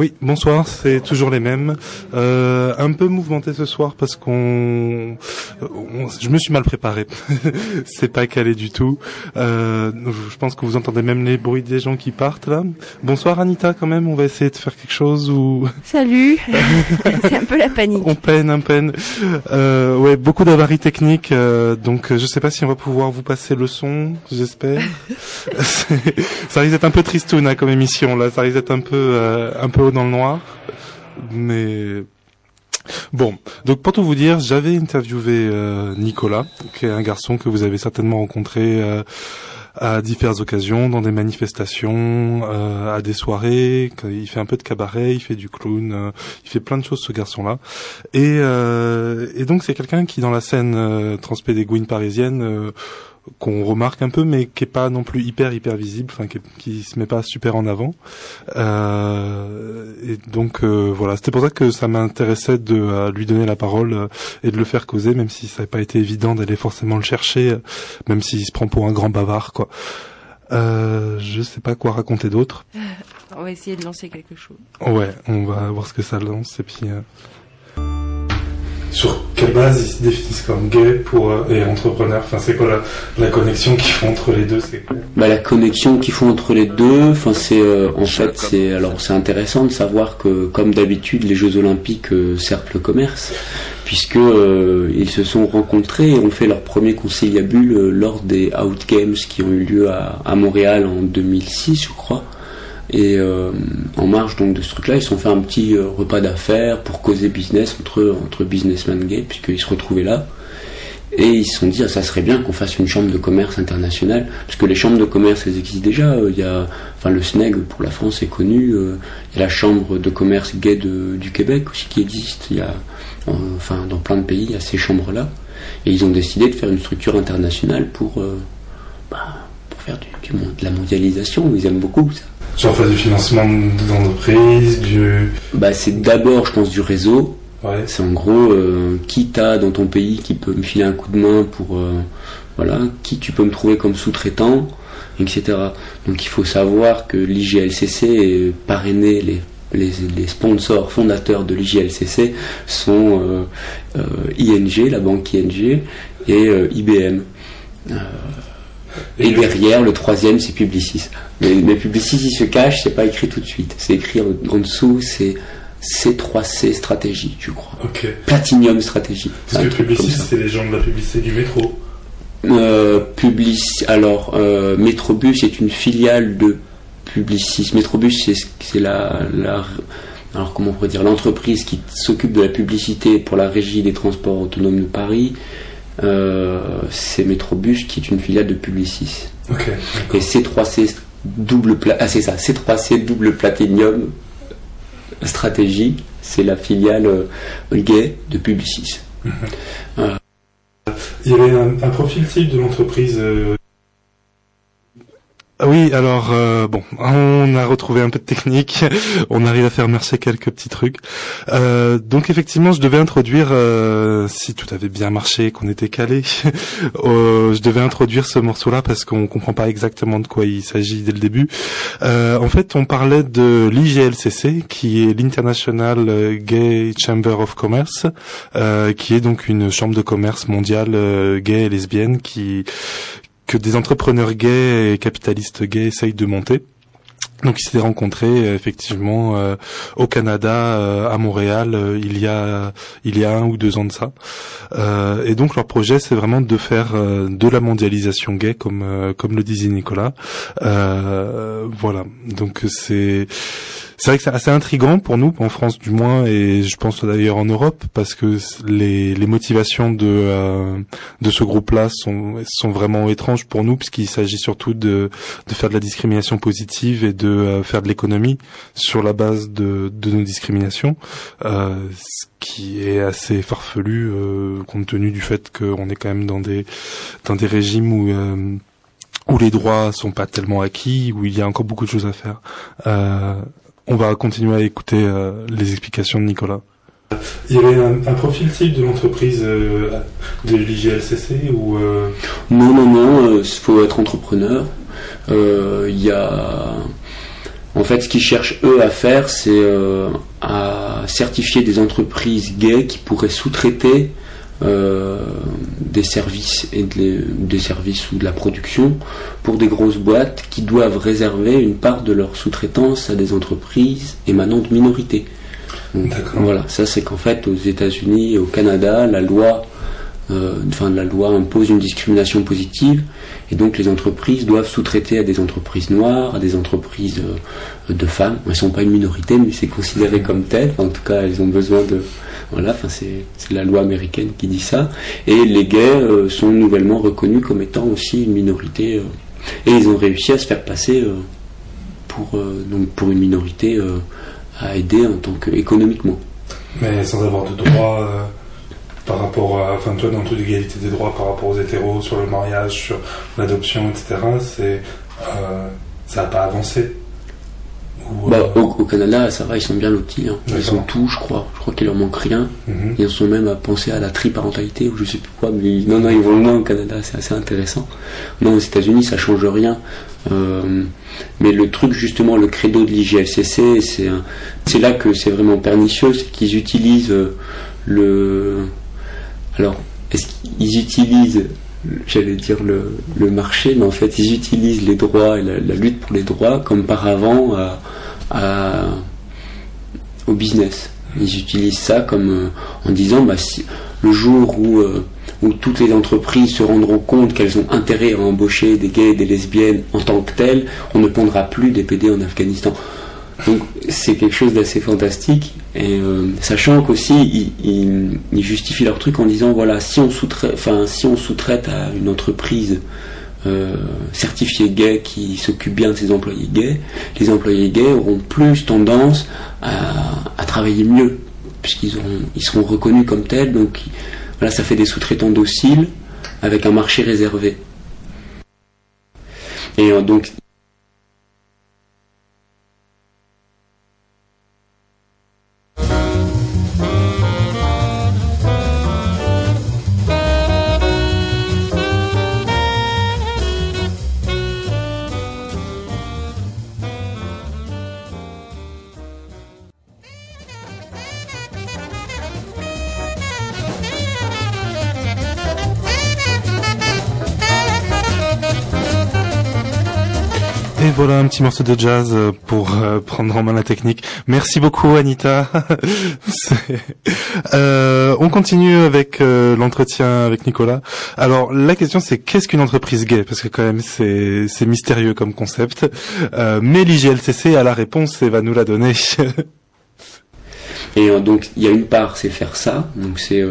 Oui, bonsoir, c'est toujours les mêmes. Euh, un peu mouvementé ce soir parce qu'on, je me suis mal préparé. c'est pas calé du tout. Euh, je pense que vous entendez même les bruits des gens qui partent là. Bonsoir Anita quand même, on va essayer de faire quelque chose ou. Salut. c'est un peu la panique. On peine, un peine. Euh, ouais, beaucoup d'avaries techniques. Euh, donc je sais pas si on va pouvoir vous passer le son, j'espère. ça risque d'être un peu tristoun hein, comme émission là. Ça risque d'être un peu, euh, un peu dans le noir. Mais Bon, donc pour tout vous dire, j'avais interviewé euh, Nicolas, qui est un garçon que vous avez certainement rencontré euh, à diverses occasions, dans des manifestations, euh, à des soirées. Il fait un peu de cabaret, il fait du clown, il fait plein de choses ce garçon-là. Et, et donc c'est quelqu'un qui dans la scène transpédéguine parisienne qu'on remarque un peu, mais qui est pas non plus hyper hyper visible, enfin qui, qui se met pas super en avant. Euh, et donc euh, voilà, c'était pour ça que ça m'intéressait de euh, lui donner la parole euh, et de le faire causer, même si ça n'a pas été évident d'aller forcément le chercher, même s'il se prend pour un grand bavard, quoi. je sais pas quoi raconter d'autre. On va essayer de lancer quelque chose. Ouais, on va voir ce que ça lance et puis sur quelle base ils se définissent comme gays pour, euh, et entrepreneurs Enfin, c'est quoi la, la, connexion qu'ils font entre les deux bah, La connexion qu'ils font entre les deux, enfin, c'est euh, en fait, c'est alors c'est intéressant de savoir que, comme d'habitude, les Jeux Olympiques euh, servent le commerce, puisque ils se sont rencontrés et ont fait leur premier conciliabule lors des Out Games qui ont eu lieu à Montréal en 2006, je crois. Et euh, en marge donc de ce truc-là, ils se sont fait un petit euh, repas d'affaires pour causer business entre, entre businessmen gays, puisqu'ils se retrouvaient là. Et ils se sont dit, ah, ça serait bien qu'on fasse une chambre de commerce internationale, parce que les chambres de commerce, elles existent déjà. Il y a, enfin, le SNEG pour la France est connu. Euh, il y a la chambre de commerce gay du Québec aussi qui existe. Il y a, enfin, dans plein de pays, il y a ces chambres-là. Et ils ont décidé de faire une structure internationale pour, bah, pour faire du, de la mondialisation. Ils aiment beaucoup ça. Genre faire du financement d'entreprise, du... Bah c'est d'abord, je pense, du réseau. Ouais. C'est en gros, euh, qui t'as dans ton pays qui peut me filer un coup de main pour... Euh, voilà, qui tu peux me trouver comme sous-traitant, etc. Donc il faut savoir que l'IGLCC est parrainé, les, les, les, sponsors fondateurs de l'IGLCC sont euh, ING, la banque ING, et IBM. Et derrière, le troisième, c'est Publicis. Mais, mais Publicis, il se cache, c'est pas écrit tout de suite. C'est écrit en, dessous, c'est C3C stratégie, je crois. Platinum stratégie. Parce que Publicis, c'est les gens de la publicité du métro. Euh, Publicis, alors, euh, Métrobus est une filiale de Publicis. Métrobus, c'est la, la, alors comment on pourrait dire, l'entreprise qui s'occupe de la publicité pour la régie des transports autonomes de Paris. Euh, c'est Metrobus qui est une filiale de Publicis. et C3C double ah, c'est ça, C3C double platinum stratégie, c'est la filiale euh, gay de Publicis. Mhm. Euh. Il y avait un, profil type de l'entreprise oui, alors euh, bon, on a retrouvé un peu de technique, on arrive à faire marcher quelques petits trucs. Euh, donc effectivement, je devais introduire, euh, si tout avait bien marché, qu'on était calé, je devais introduire ce morceau-là parce qu'on comprend pas exactement de quoi il s'agit dès le début. en fait, on parlait de l'IGLCC, qui est l'International Gay Chamber of Commerce, qui est donc une chambre de commerce mondiale gay et lesbienne qui que des entrepreneurs gays et capitalistes gays essayent de monter. Donc ils s'étaient rencontrés euh, effectivement euh, au Canada, euh, à Montréal, il y a il y a un ou deux ans de ça. et donc leur projet c'est vraiment de faire de la mondialisation gay comme comme le disait Nicolas. voilà. Donc c'est c'est vrai que c'est assez intrigant pour nous, en France du moins, et je pense d'ailleurs en Europe, parce que les, les motivations de, euh, de ce groupe-là sont, sont vraiment étranges pour nous, puisqu'il s'agit surtout de, de faire de la discrimination positive et de euh, faire de l'économie sur la base de, de nos discriminations, euh, ce qui est assez farfelu euh, compte tenu du fait qu'on est quand même dans des, dans des régimes où où les droits sont pas tellement acquis, où il y a encore beaucoup de choses à faire. Euh, on va continuer à écouter euh, les explications de Nicolas. Il y avait un, profil type de l'entreprise euh, de l'IGLCC ou euh, Non, non, non, il faut être entrepreneur. Il y a En fait, ce qu'ils cherchent eux à faire, c'est euh, à certifier des entreprises gays qui pourraient sous-traiter euh, des services et de des services ou de la production pour des grosses boîtes qui doivent réserver une part de leur sous-traitance à des entreprises émanant de minorités. Donc. Voilà, ça c'est qu'en fait aux États-Unis et au Canada, la loi, euh, enfin la loi impose une discrimination positive et donc les entreprises doivent sous-traiter à des entreprises noires, à des entreprises euh, de femmes. Elles sont pas une minorité, mais c'est considéré comme tel. En tout cas, elles ont besoin de voilà. Enfin, c'est la loi américaine qui dit ça. Et les gays euh, sont nouvellement reconnus comme étant aussi une minorité euh, et ils ont réussi à se faire passer euh, pour donc pour une minorité à aider en tant que économiquement. Mais sans avoir de droits euh, par rapport à. Enfin, toi, dans toute l'égalité des droits par rapport aux hétéros, sur le mariage, sur l'adoption, etc., c'est. ça n'a pas avancé. Ou, Bah, euh, au, au Canada, ça va, ils sont bien lotis. hein. Ils D'accord. ont tout, je crois. Je crois qu'il leur manque rien. mhm. Ils en sont même à penser à la triparentalité ou je sais plus quoi. Mais non, non, ils vont loin au Canada. C'est assez intéressant. Non, aux États-Unis, ça change rien. Euh, mais le truc, justement, le credo de l'IGLCC, c'est un- c'est là que c'est vraiment pernicieux, c'est qu'ils utilisent euh, le. Alors, est-ce qu'ils utilisent, j'allais dire le, marché, mais en fait, ils utilisent les droits et la, lutte pour les droits comme paravent à, à- au business. Ils utilisent ça comme euh, en disant bah, le jour où, euh, où toutes les entreprises se rendront compte qu'elles ont intérêt à embaucher des gays et des lesbiennes en tant que telles, on ne pondra plus des PD en Afghanistan. Donc c'est quelque chose d'assez fantastique. Euh, sachant qu'aussi ils, ils- justifient leur truc en disant voilà si on sous-traite, enfin si on sous-traite à une entreprise euh, certifiée gay qui s'occupe bien de ses employés gays, les employés gays auront plus tendance à, travailler mieux puisqu'ils ils seront reconnus comme tels. Donc voilà, ça fait des sous-traitants dociles avec un marché réservé. Et euh, donc petit morceau de jazz euh, pour euh, prendre en main la technique. Merci beaucoup Anita. Euh, on continue avec l'entretien avec Nicolas. Alors la question c'est qu'est-ce qu'une entreprise gay? Parce que quand même c'est mystérieux comme concept. Mais l'IGLCC a la réponse et va nous la donner. Et donc il y a une part, c'est faire ça, donc c'est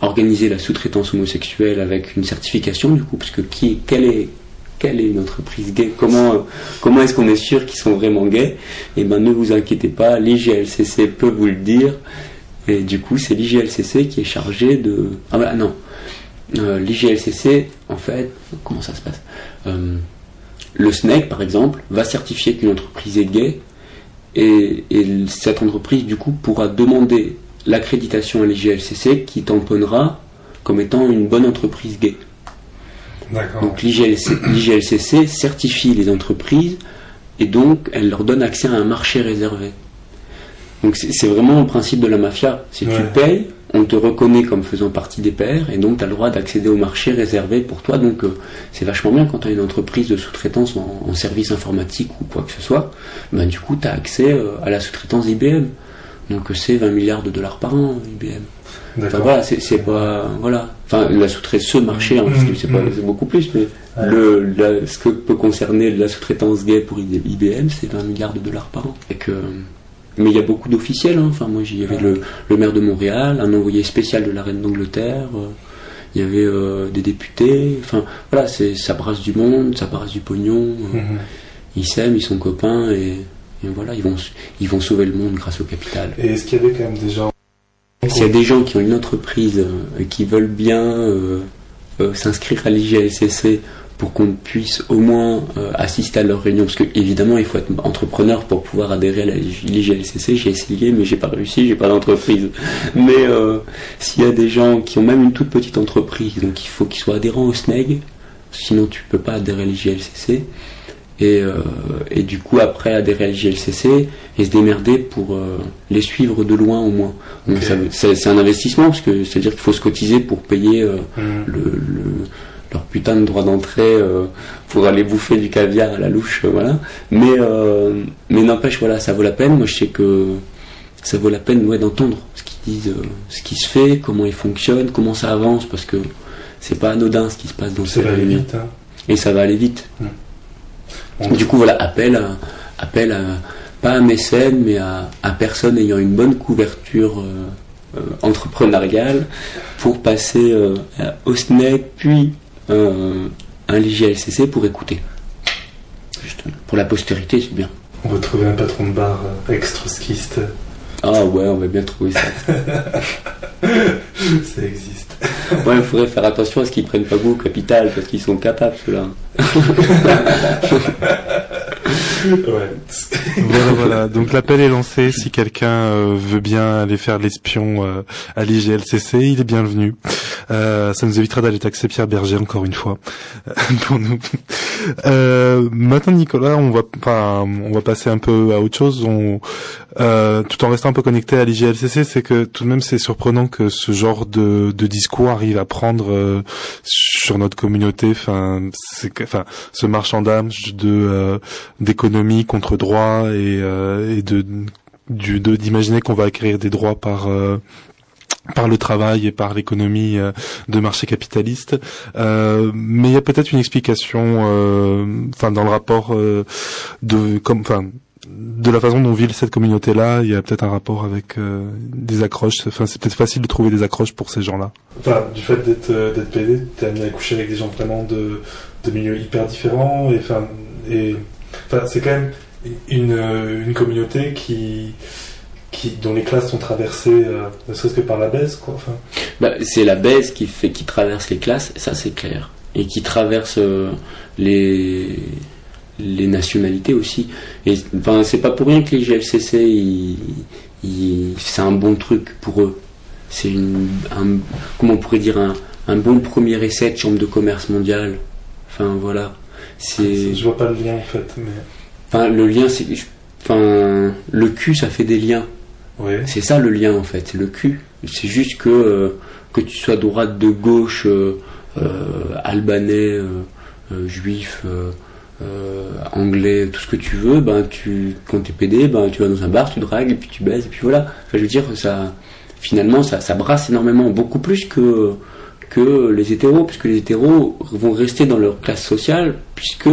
organiser la sous-traitance homosexuelle avec une certification du coup, parce que qui, quelle est, quelle est une entreprise gay? Comment, euh, comment est-ce qu'on est sûr qu'ils sont vraiment gays? Et ben ne vous inquiétez pas, l'IGLCC peut vous le dire. Et du coup, c'est l'IGLCC qui est chargé de. Ah bah non, Euh, l'IGLCC, en fait, comment ça se passe? Euh, Le SNEC, par exemple, va certifier qu'une entreprise est gay et, et cette entreprise, du coup, pourra demander l'accréditation à l'IGLCC qui tamponnera comme étant une bonne entreprise gay. Donc l'IGLC l'IGLCC certifie les entreprises et donc elle leur donne accès à un marché réservé. Donc c'est vraiment le principe de la mafia. Si tu payes, on te reconnaît comme faisant partie des pairs et donc tu as le droit d'accéder au marché réservé pour toi. Donc euh, c'est vachement bien quand tu as une entreprise de sous-traitance en, en service informatique ou quoi que ce soit. Ben, du coup, tu as accès euh, à la sous-traitance IBM. Donc euh, c'est 20 milliards de dollars par an, IBM. Voilà, c'est pas voilà. Enfin la sous-traitance, ce marché, hein, c'est beaucoup plus, mais Ouais. le la- ce que peut concerner la sous-traitance gay pour IBM, c'est 20 milliards de dollars par an. Et que mais il y a beaucoup d'officiels. hein. Enfin moi j'y avait le, le maire de Montréal, un envoyé spécial de la reine d'Angleterre. euh, il y avait euh, des députés. Enfin voilà, ça brasse du monde, ça brasse du pognon. euh, Mhm. Ils s'aiment, ils sont copains et, et voilà, ils vont ils vont sauver le monde grâce au capital. Et est-ce qu'il y avait quand même des gens S'il y a des gens qui ont une entreprise euh, et qui veulent bien euh, euh, s'inscrire à l'IGLCC pour qu'on puisse au moins assister à leur réunion, parce que évidemment il faut être entrepreneur pour pouvoir adhérer à l'IGLCC, j'ai essayé mais j'ai pas réussi, j'ai pas d'entreprise. Mais s'il y a des gens qui ont même une toute petite entreprise, donc il faut qu'ils soient adhérents au SNEG, sinon tu peux pas adhérer à l'IGLCC, et, euh, et du coup après adhérer à l'IGLCC et se démerder pour euh, les suivre de loin au moins. C'est un investissement parce que c'est à dire qu'il faut se cotiser pour payer euh, le, le- leur putain de droit d'entrée pour aller bouffer du caviar à la louche, voilà. Mais mais n'empêche voilà ça vaut la peine. Moi je sais que ça vaut la peine ouais, d'entendre ce qu'ils disent, ce qui se fait, comment ils fonctionnent, comment ça avance parce que c'est pas anodin ce qui se passe dans ces réunions. Hein. Et ça va aller vite. Du coup, voilà, appel à, appel à, pas à mécène, mais à, à personne ayant une bonne couverture euh, euh, entrepreneuriale pour passer euh, au SNEC, puis euh, un LGLCC pour écouter. Juste, pour la postérité, c'est bien. On va trouver un patron de bar extra-skiste. Ah ouais, on va bien trouver ça. Ça existe. Ouais, il faudrait faire attention à ce qu'ils prennent pas goût au capital, parce qu'ils sont capables, ceux-là. Ouais. voilà, voilà. Donc l'appel est lancé. Si quelqu'un euh, veut bien aller faire l'espion euh, à l'IGLCC, il est bienvenu. Euh, ça nous évitera d'aller taxer Pierre Berger encore une fois pour nous. Euh, maintenant, Nicolas, on va, enfin, on va passer un peu à autre chose. On, euh, tout en restant un peu connecté à l'IGLCC, c'est que tout de même c'est surprenant que ce genre de, de discours arrive à prendre euh, sur notre communauté. Enfin, c'est, enfin, ce marchandage de euh, d'économie contre droit et, euh, et de d'imaginer qu'on va acquérir des droits par par le travail et par l'économie euh, de marché capitaliste. Euh, mais il y a peut-être une explication, euh, enfin dans le rapport euh, de comme, enfin de la façon dont vit cette communauté-là, il y a peut-être un rapport avec euh, des accroches. Enfin, c'est peut-être facile de trouver des accroches pour ces gens-là. Enfin, du fait d'être d'être PD, t'es amené à coucher avec des gens vraiment de, de milieux hyper différents et enfin et enfin c'est quand même une, une communauté qui qui dont les classes sont traversées euh, ne serait-ce que par la baisse quoi. Enfin, Bah, c'est la baisse qui fait qui traverse les classes, ça c'est clair, et qui traverse euh, les les nationalités aussi. Et enfin, c'est pas pour rien que les GFCC, ils- ils- c'est un bon truc pour eux. C'est une, un, comment on pourrait dire un, un bon premier essai de chambre de commerce mondiale. Enfin voilà, c'est, je vois pas le lien en fait, mais enfin le lien, c'est, enfin le cul, ça fait des liens. C'est ça le lien en fait, c'est le cul. C'est juste que euh, que tu sois droite, de gauche, euh, euh, albanais, juif, anglais, tout ce que tu veux, ben tu quand t'es ben tu vas dans un bar, tu dragues et puis tu baises et puis voilà. Enfin, je veux dire ça, finalement ça brasse énormément, beaucoup plus que que les hétéros, puisque les hétéros vont rester dans leur classe sociale, puisque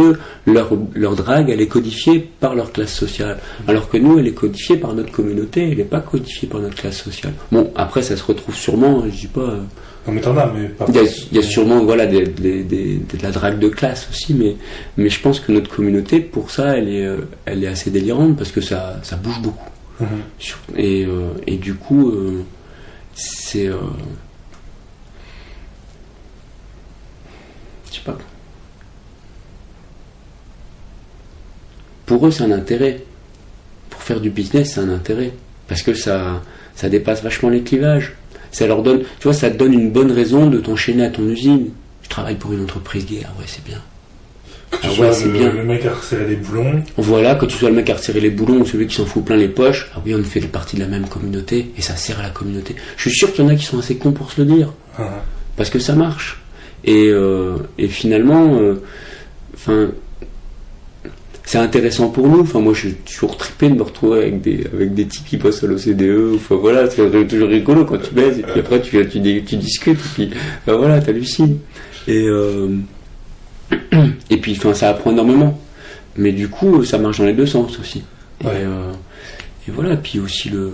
leur, leur drague, elle est codifiée par leur classe sociale. Alors que nous, elle est codifiée par notre communauté, elle n'est pas codifiée par notre classe sociale. Bon, après, ça se retrouve sûrement, je dis pas... euh, Non mais t'en as, mais pas. Il y a, il y a sûrement voilà, des, des- des- de la drague de classe aussi, mais, mais je pense que notre communauté, pour ça, elle est, euh, elle est assez délirante, parce que ça, ça bouge beaucoup. Mhm. Et, euh, et du coup, c'est. Je sais pas. Pour eux, c'est un intérêt. Pour faire du business, c'est un intérêt. Parce que ça, ça dépasse vachement les clivages. Ça leur donne, tu vois, ça te donne une bonne raison de t'enchaîner à ton usine. Je travaille pour une entreprise gay, ah ouais, c'est bien. Que tu Ah sois ouais, c'est le, bien. le mec à resserrer les boulons. Voilà, que tu sois le mec à resserrer les boulons ou celui qui s'en fout plein les poches, ah oui, on fait partie de la même communauté et ça sert à la communauté. Je suis sûr qu'il y en a qui sont assez cons pour se le dire, Hein. parce que ça marche. Et, euh, et finalement, euh, enfin, c'est intéressant pour nous. Enfin, moi, je suis toujours trippé de me retrouver avec des, avec des types qui bossent à l'OCDE. Enfin, voilà, c'est toujours rigolo quand tu baises et puis après tu, tu, tu, tu discutes et puis, enfin, voilà, t'hallucines. Et, euh, et puis, enfin, ça apprend énormément. Mais du coup, ça marche dans les deux sens aussi. Et, Ouais. euh, et voilà, puis aussi le,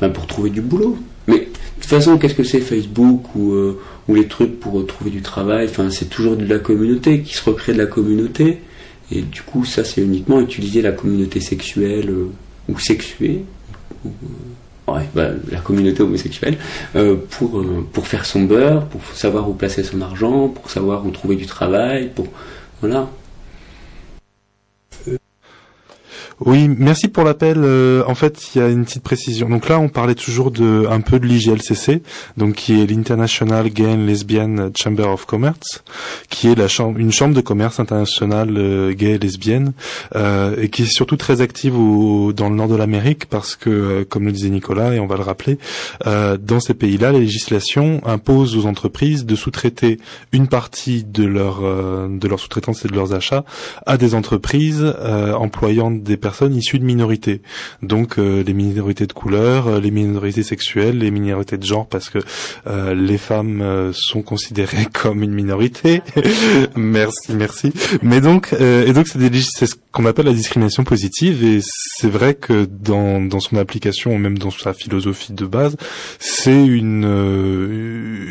ben, pour trouver du boulot. Mais de toute façon, qu'est-ce que c'est Facebook ou, euh, ou les trucs pour trouver du travail Enfin, c'est toujours de la communauté qui se recrée de la communauté. Et du coup, ça, c'est uniquement utiliser la communauté sexuelle euh, ou sexuée. ou, euh, ouais, bah, la communauté homosexuelle euh, pour, pour faire son beurre, pour savoir où placer son argent, pour savoir où trouver du travail, pour voilà. Oui, merci pour l'appel. Euh, en fait, il y a une petite précision. Donc là, on parlait toujours de un peu de l'IGLCC, donc qui est l'International Gay and Lesbian Chamber of Commerce, qui est la chambre, une chambre de commerce internationale euh, gay et lesbienne, euh, et qui est surtout très active au, dans le nord de l'Amérique, parce que, euh, comme le disait Nicolas, et on va le rappeler, dans ces pays-là, la législation impose aux entreprises de sous-traiter une partie de leur de leur sous-traitance et de leurs achats à des entreprises employant des personnes personnes issues de minorités. Donc euh, les minorités de couleur, euh, les minorités sexuelles, les minorités de genre, parce que euh, les femmes sont considérées comme une minorité. merci, merci. Mais donc, et donc c'est ce qu'on appelle la discrimination positive, et c'est vrai que dans, dans son application, même dans sa philosophie de base, c'est une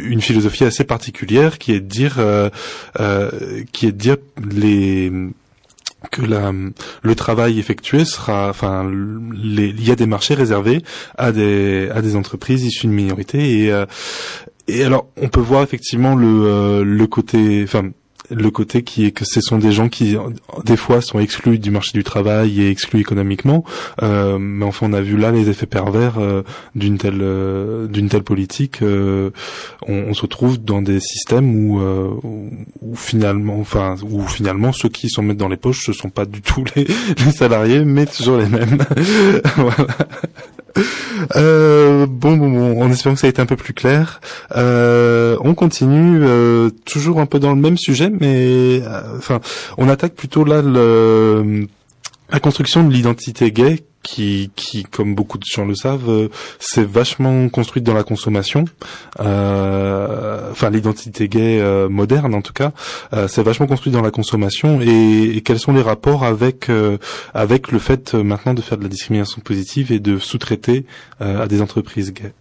une philosophie assez particulière qui est de dire qui est de dire les que la, le travail effectué sera, enfin, il y a des marchés réservés à des à des entreprises issues de minorités et euh, et alors on peut voir effectivement le euh, le côté, enfin le côté qui est que ce sont des gens qui des fois sont exclus du marché du travail et exclus économiquement. Euh, mais enfin on a vu là les effets pervers euh, d'une telle euh, d'une telle politique. On, on, se retrouve dans des systèmes où, où finalement enfin où finalement ceux qui sont mettent dans les poches ce sont pas du tout les, les salariés mais toujours les mêmes. Voilà. Euh, bon, bon, bon, en espérant que ça a été un peu plus clair. Euh, on continue, euh, toujours un peu dans le même sujet, mais enfin, on attaque plutôt là le, la construction de l'identité gay qui, qui, comme beaucoup de gens le savent, euh, c'est vachement construite dans la consommation. Euh, enfin, l'identité gay euh, moderne, en tout cas, c'est vachement construite dans la consommation. Et, quels sont les rapports avec avec le fait maintenant de faire de la discrimination positive et de sous-traiter à des entreprises gays?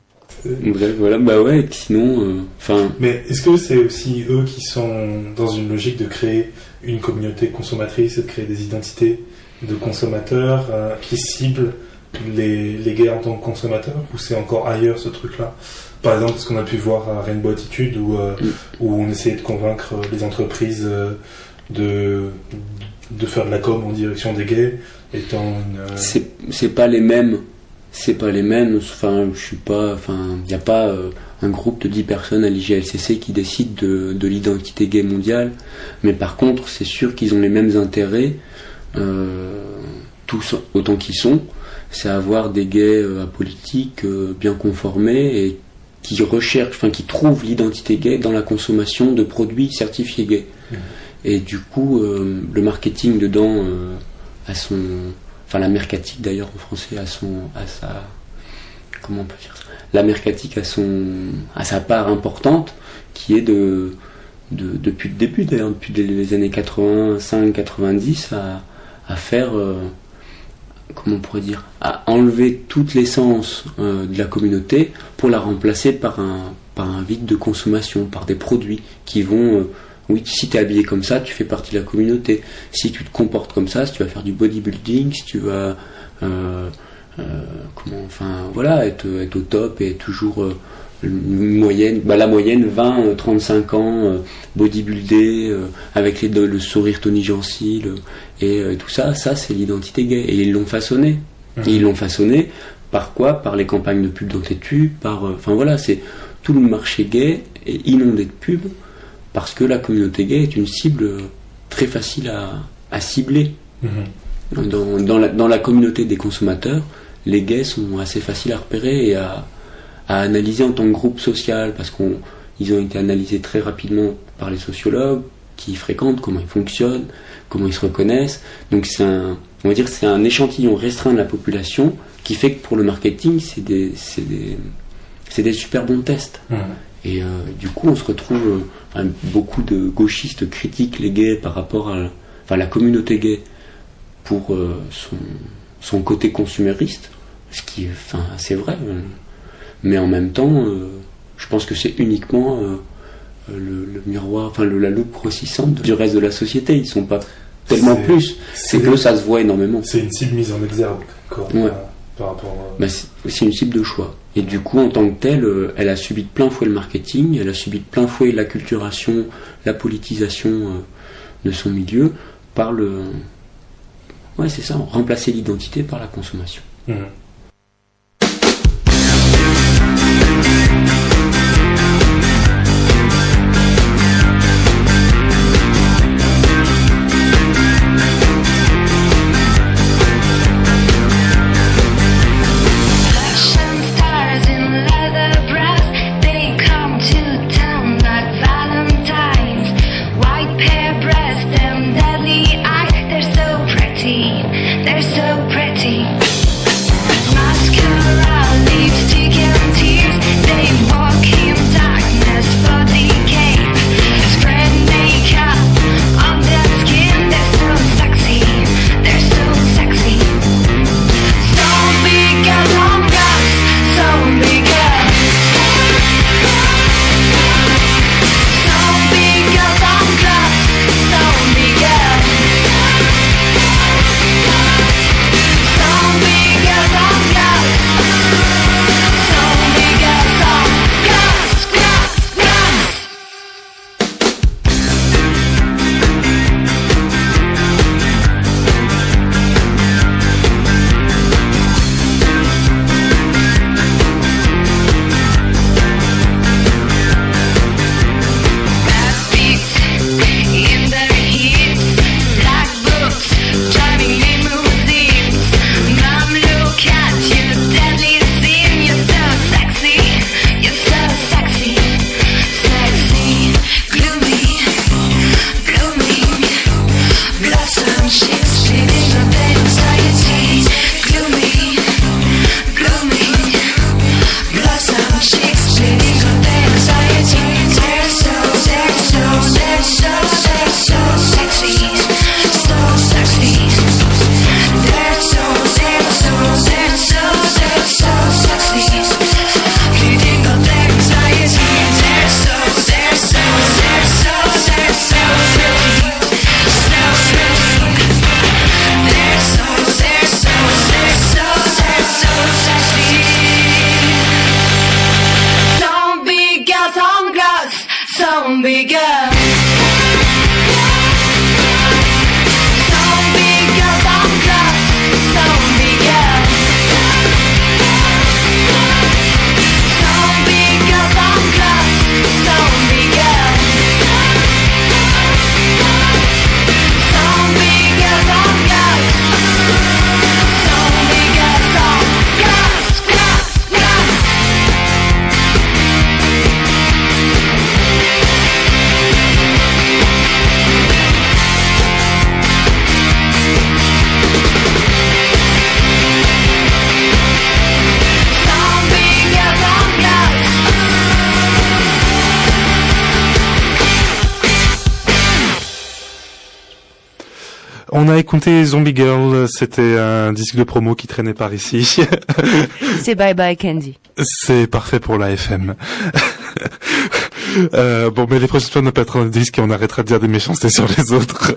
Voilà, bah ouais, sinon, enfin. Mais est-ce que c'est aussi eux qui sont dans une logique de créer une communauté consommatrice et de créer des identités? De consommateurs euh, qui ciblent les, les gays en tant que consommateurs ou c'est encore ailleurs ce truc-là? Par exemple, ce qu'on a pu voir à Rainbow Attitude où, euh, mm. où on essayait de convaincre les entreprises euh, de, de faire de la com en direction des gays étant une... C'est pas les mêmes. C'est pas les mêmes. Enfin, je suis pas. Enfin, il n'y a pas un groupe de 10 personnes à l'IGLCC qui décident de, de l'identité gay mondiale. Mais par contre, c'est sûr qu'ils ont les mêmes intérêts tous autant qu'ils sont, c'est avoir des gays euh, apolitiques euh, bien conformés et qui recherchent, enfin qui trouvent l'identité gay dans la consommation de produits certifiés gays. Mmh. Et du coup, le marketing dedans a son, enfin la mercatique d'ailleurs en français a son, à sa, comment on peut dire ça? La mercatique a son, à sa part importante qui est de, de depuis le début d'ailleurs, depuis les années 85-90 à à faire, euh, comment on pourrait dire, à enlever toute l'essence euh, de la communauté pour la remplacer par un, par un vide de consommation, par des produits qui vont euh, oui, si tu es habillé comme ça, tu fais partie de la communauté. Si tu te comportes comme ça, si tu vas faire du bodybuilding, si tu vas, comment, enfin, voilà, être, être, au top et toujours moyenne, bah, la moyenne 20, 35 euh, ans, euh, bodybuildé, euh, avec les, le sourire Tony Jancy et tout ça, ça c'est l'identité gay. Et ils l'ont façonné. Mmh. ils l'ont façonné par quoi? Par les campagnes de pub dans tes par, enfin voilà, c'est tout le marché gay est inondé de pubs parce que la communauté gay est une cible très facile à, cibler. Mmh. Dans, dans, la, dans la communauté des consommateurs, les gays sont assez faciles à repérer et à, à analyser en tant que groupe social, parce qu'ils ont été analysés très rapidement par les sociologues qui fréquentent, comment ils fonctionnent, comment ils se reconnaissent. Donc c'est un, on va dire, c'est un échantillon restreint de la population qui fait que pour le marketing, c'est des, c'est des, c'est des super bons tests. Mmh. Et euh, du coup, on se retrouve, euh, beaucoup de gauchistes critiquent les gays par rapport à, enfin, la communauté gay pour euh, son, son côté consumériste, ce qui, enfin, c'est vrai mais en même temps, euh, je pense que c'est uniquement euh, le, miroir, enfin la loupe grossissante du reste de la société. Ils sont pas tellement plus. C'est que ça se voit énormément. C'est une cible mise en exergue. Ouais. Par rapport bah, c'est une cible de choix. Et du coup, en tant que telle, euh, elle a subi de plein fouet le marketing, elle a subi de plein fouet la culturation, la politisation de son milieu par le, ouais, c'est ça, remplacer l'identité par la consommation. Mmh. On Zombie Girl, c'était un disque de promo qui traînait par ici. C'est Bye Bye Candy. C'est parfait pour la FM. Euh, bon, mais les prochaines fois, on n'a pas trop de disques et on arrêtera de dire des méchancetés sur les autres.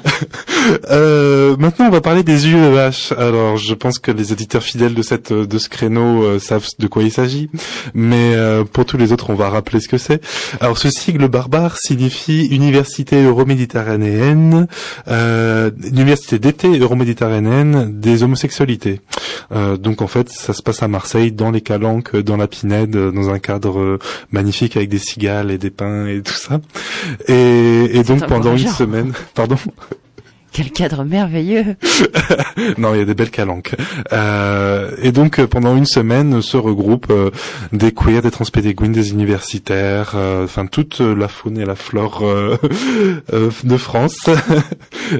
euh, maintenant, on va parler des UEH. Alors, je pense que les éditeurs fidèles de cette de ce créneau euh, savent de quoi il s'agit, mais euh, pour tous les autres, on va rappeler ce que c'est. Alors, ce sigle barbare signifie Université Euroméditerranéenne, euh, Université d'été Euroméditerranéenne des homosexualités. donc, en fait, ça se passe à Marseille, dans les Calanques, dans la Pinède, dans un cadre magnifique avec des cigales et des pins et tout ça. Et, et donc pendant une semaine, pardon. Quel cadre merveilleux Non, il y a des belles calanques. Euh, et donc pendant une semaine se regroupent euh, des queers, des transpédéguines, des universitaires, euh, enfin toute la faune et la flore euh, euh, de France,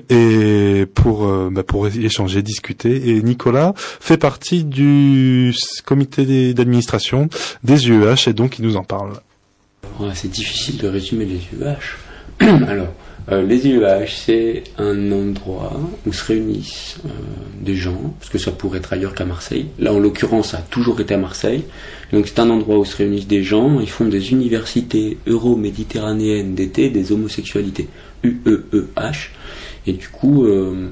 et pour bah, pour échanger, discuter. Et Nicolas fait partie du comité d'administration des UEH et donc il nous en parle c'est difficile de résumer les UEH. Alors, euh, les UEH, c'est un endroit où se réunissent euh, des gens, parce que ça pourrait être ailleurs qu'à Marseille. Là, en l'occurrence, ça a toujours été à Marseille. Donc, c'est un endroit où se réunissent des gens. Ils font des universités euro-méditerranéennes d'été des homosexualités, UEEH. Et du coup, euh,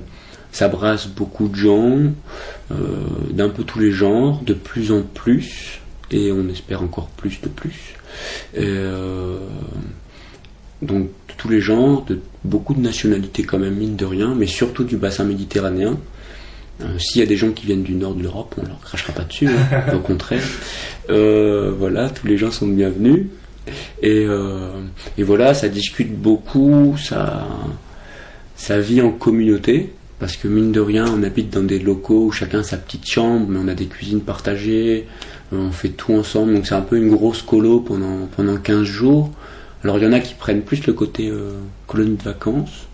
ça brasse beaucoup de gens, d'un peu tous les genres, de plus en plus, et on espère encore plus de plus. Euh, donc tous les genres, de beaucoup de nationalités quand même, mine de rien, mais surtout du bassin méditerranéen. Euh, S'il y a des gens qui viennent du nord de l'Europe, on leur crachera pas dessus, hein, au contraire. Euh, voilà, tous les gens sont bienvenus. Et, euh, et voilà, ça discute beaucoup, ça, ça vit en communauté, parce que mine de rien, on habite dans des locaux où chacun a sa petite chambre, mais on a des cuisines partagées, on fait tout ensemble, donc c'est un peu une grosse colo pendant, pendant 15 jours. Alors il y en a qui prennent plus le côté euh, colonie de vacances,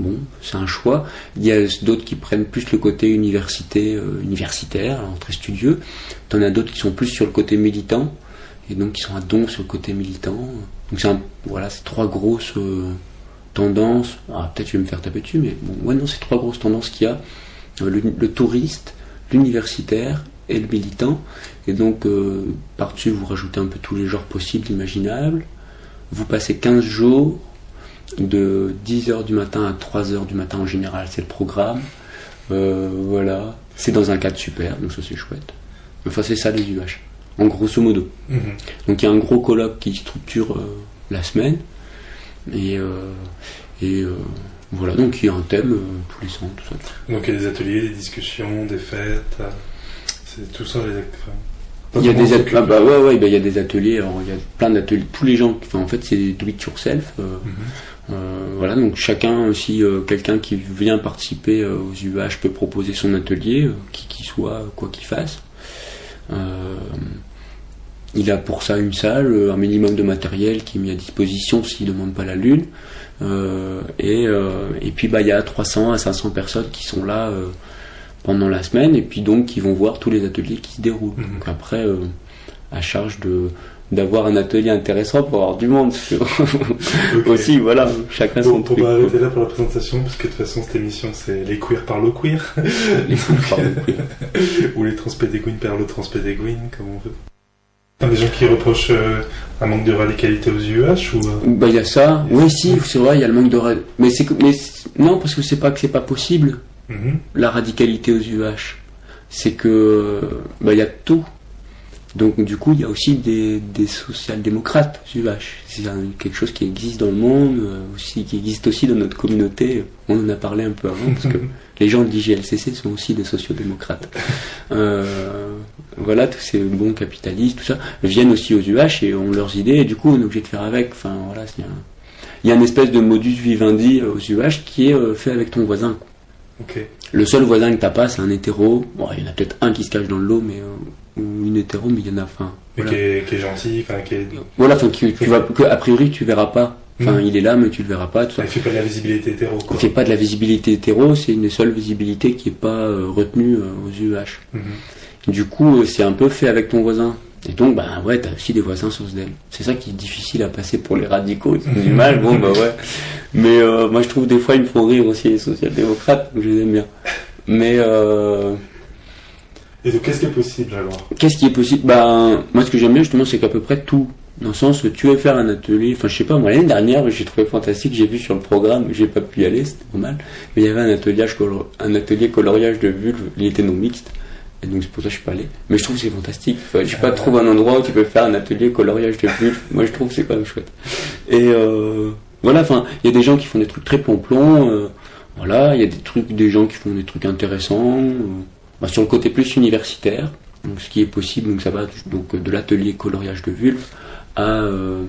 bon, c'est un choix. Il y a d'autres qui prennent plus le côté université, euh, universitaire, alors très studieux. T'en as d'autres qui sont plus sur le côté militant, et donc qui sont à don sur le côté militant. Donc c'est voilà, c'est trois grosses euh, tendances. Ah, peut-être je vais me faire taper dessus, mais bon, ouais, non, c'est trois grosses tendances qu'il y a. Euh, le touriste, l'universitaire et le militant. Et donc, euh, par-dessus, vous rajoutez un peu tous les genres possibles, imaginables. Vous passez 15 jours de 10h du matin à 3h du matin en général, c'est le programme. Euh, voilà. C'est dans un cadre super, donc ça c'est chouette. Enfin, c'est ça les UH, en grosso modo. Mhm. Donc il y a un gros colloque qui structure euh, la semaine. Et, et voilà, donc il y a un thème tous les sens, tout ça. Donc il y a des ateliers, des discussions, des fêtes. C'est tout ça les Il y a des ateliers, ah bah ouais, ouais, bah, il y a des ateliers, alors, il y a plein d'ateliers, tous les gens, enfin, en fait c'est do it yourself. euh, Mhm. euh, voilà, donc chacun aussi, euh, quelqu'un qui vient participer euh, aux UH peut proposer son atelier, euh, qui qu'il soit, quoi qu'il fasse. Il a pour ça une salle, un minimum de matériel qui est mis à disposition s'il ne demande pas la lune. Et, et puis bah, il y a 300 à 500 personnes qui sont là pendant la semaine et puis donc qui vont voir tous les ateliers qui se déroulent. Mhm. Donc après, euh, à charge de d'avoir un atelier intéressant pour avoir du monde. Ok. Aussi, voilà, chacun son Bon, on truc. va quoi. arrêter là pour la présentation, parce que de toute façon, cette émission, c'est les queers par le queer, Les fous, pardon. ou les transpédéguines par le transpédéguine, comme on veut. Il y a des gens qui reprochent euh, un manque de radicalité aux UH, ou... euh, Bah, il y a ça. Oui, si, c'est vrai, il y a le manque de. Mais c'est. Mais non, parce que c'est pas que c'est pas possible, mhm. la radicalité aux UH. C'est que. Bah, il y a tout. Donc, du coup, il y a aussi des, des social-démocrates aux UH. C'est un- quelque chose qui existe dans le monde, euh, aussi, qui existe aussi dans notre communauté. On en a parlé un peu avant, parce que les gens de l'IGLCC sont aussi des sociodémocrates. Euh, voilà, tous ces bons capitalistes, tout ça, viennent aussi aux UH et ont leurs idées, et du coup, on est obligé de faire avec. Enfin, voilà, un- il y a une espèce de modus vivendi euh, aux UH qui est fait avec ton voisin. quoi. Le seul voisin que t'as pas, c'est un hétéro. Bon, il y en a peut-être un qui se cache dans le lot, mais euh, ou une hétéro, mais il y en a. Enfin, voilà. qui, est, qui est gentil, enfin, qui est... Voilà, enfin, qui- tu vas, que, a priori, tu verras pas. Enfin, Mhm. il est là, mais tu le verras pas. Tout ça. Il fait pas de la visibilité hétéro, quoi. fait pas de la visibilité hétéro, c'est une des seules visibilités qui est pas euh, retenue euh, aux UH. Du coup, c'est un peu fait avec ton voisin. Et donc, bah ouais, t'as aussi des voisins sur ce DEL. C'est ça qui est difficile à passer pour les radicaux, ils ont du mal, bon bah ouais. Mais euh, moi je trouve des fois ils me font rire aussi les social-démocrates, donc je les aime bien. Mais euh, Et donc, qu'est-ce qui est possible, alors? qu'est-ce qui est possible? Bah moi ce que j'aime bien justement c'est qu'à peu près tout. Dans le sens où tu veux faire un atelier, enfin je sais pas, moi l'année dernière j'ai trouvé fantastique, j'ai vu sur le programme, j'ai pas pu y aller, c'était normal, mais il y avait un atelier, un atelier coloriage de vulve, il était non mixte, et donc c'est pour ça que je suis pas allé. Mais je trouve que c'est fantastique, enfin, je sais pas, trouve un endroit où tu peux faire un atelier coloriage de vulve, moi je trouve que c'est quand même chouette. Et euh, voilà, enfin, il y a des gens qui font des trucs très plomb-plomb, euh, voilà, il y a des trucs, des gens qui font des trucs intéressants, euh, bah, sur le côté plus universitaire, donc ce qui est possible, donc ça va donc de l'atelier coloriage de vulve à, euh,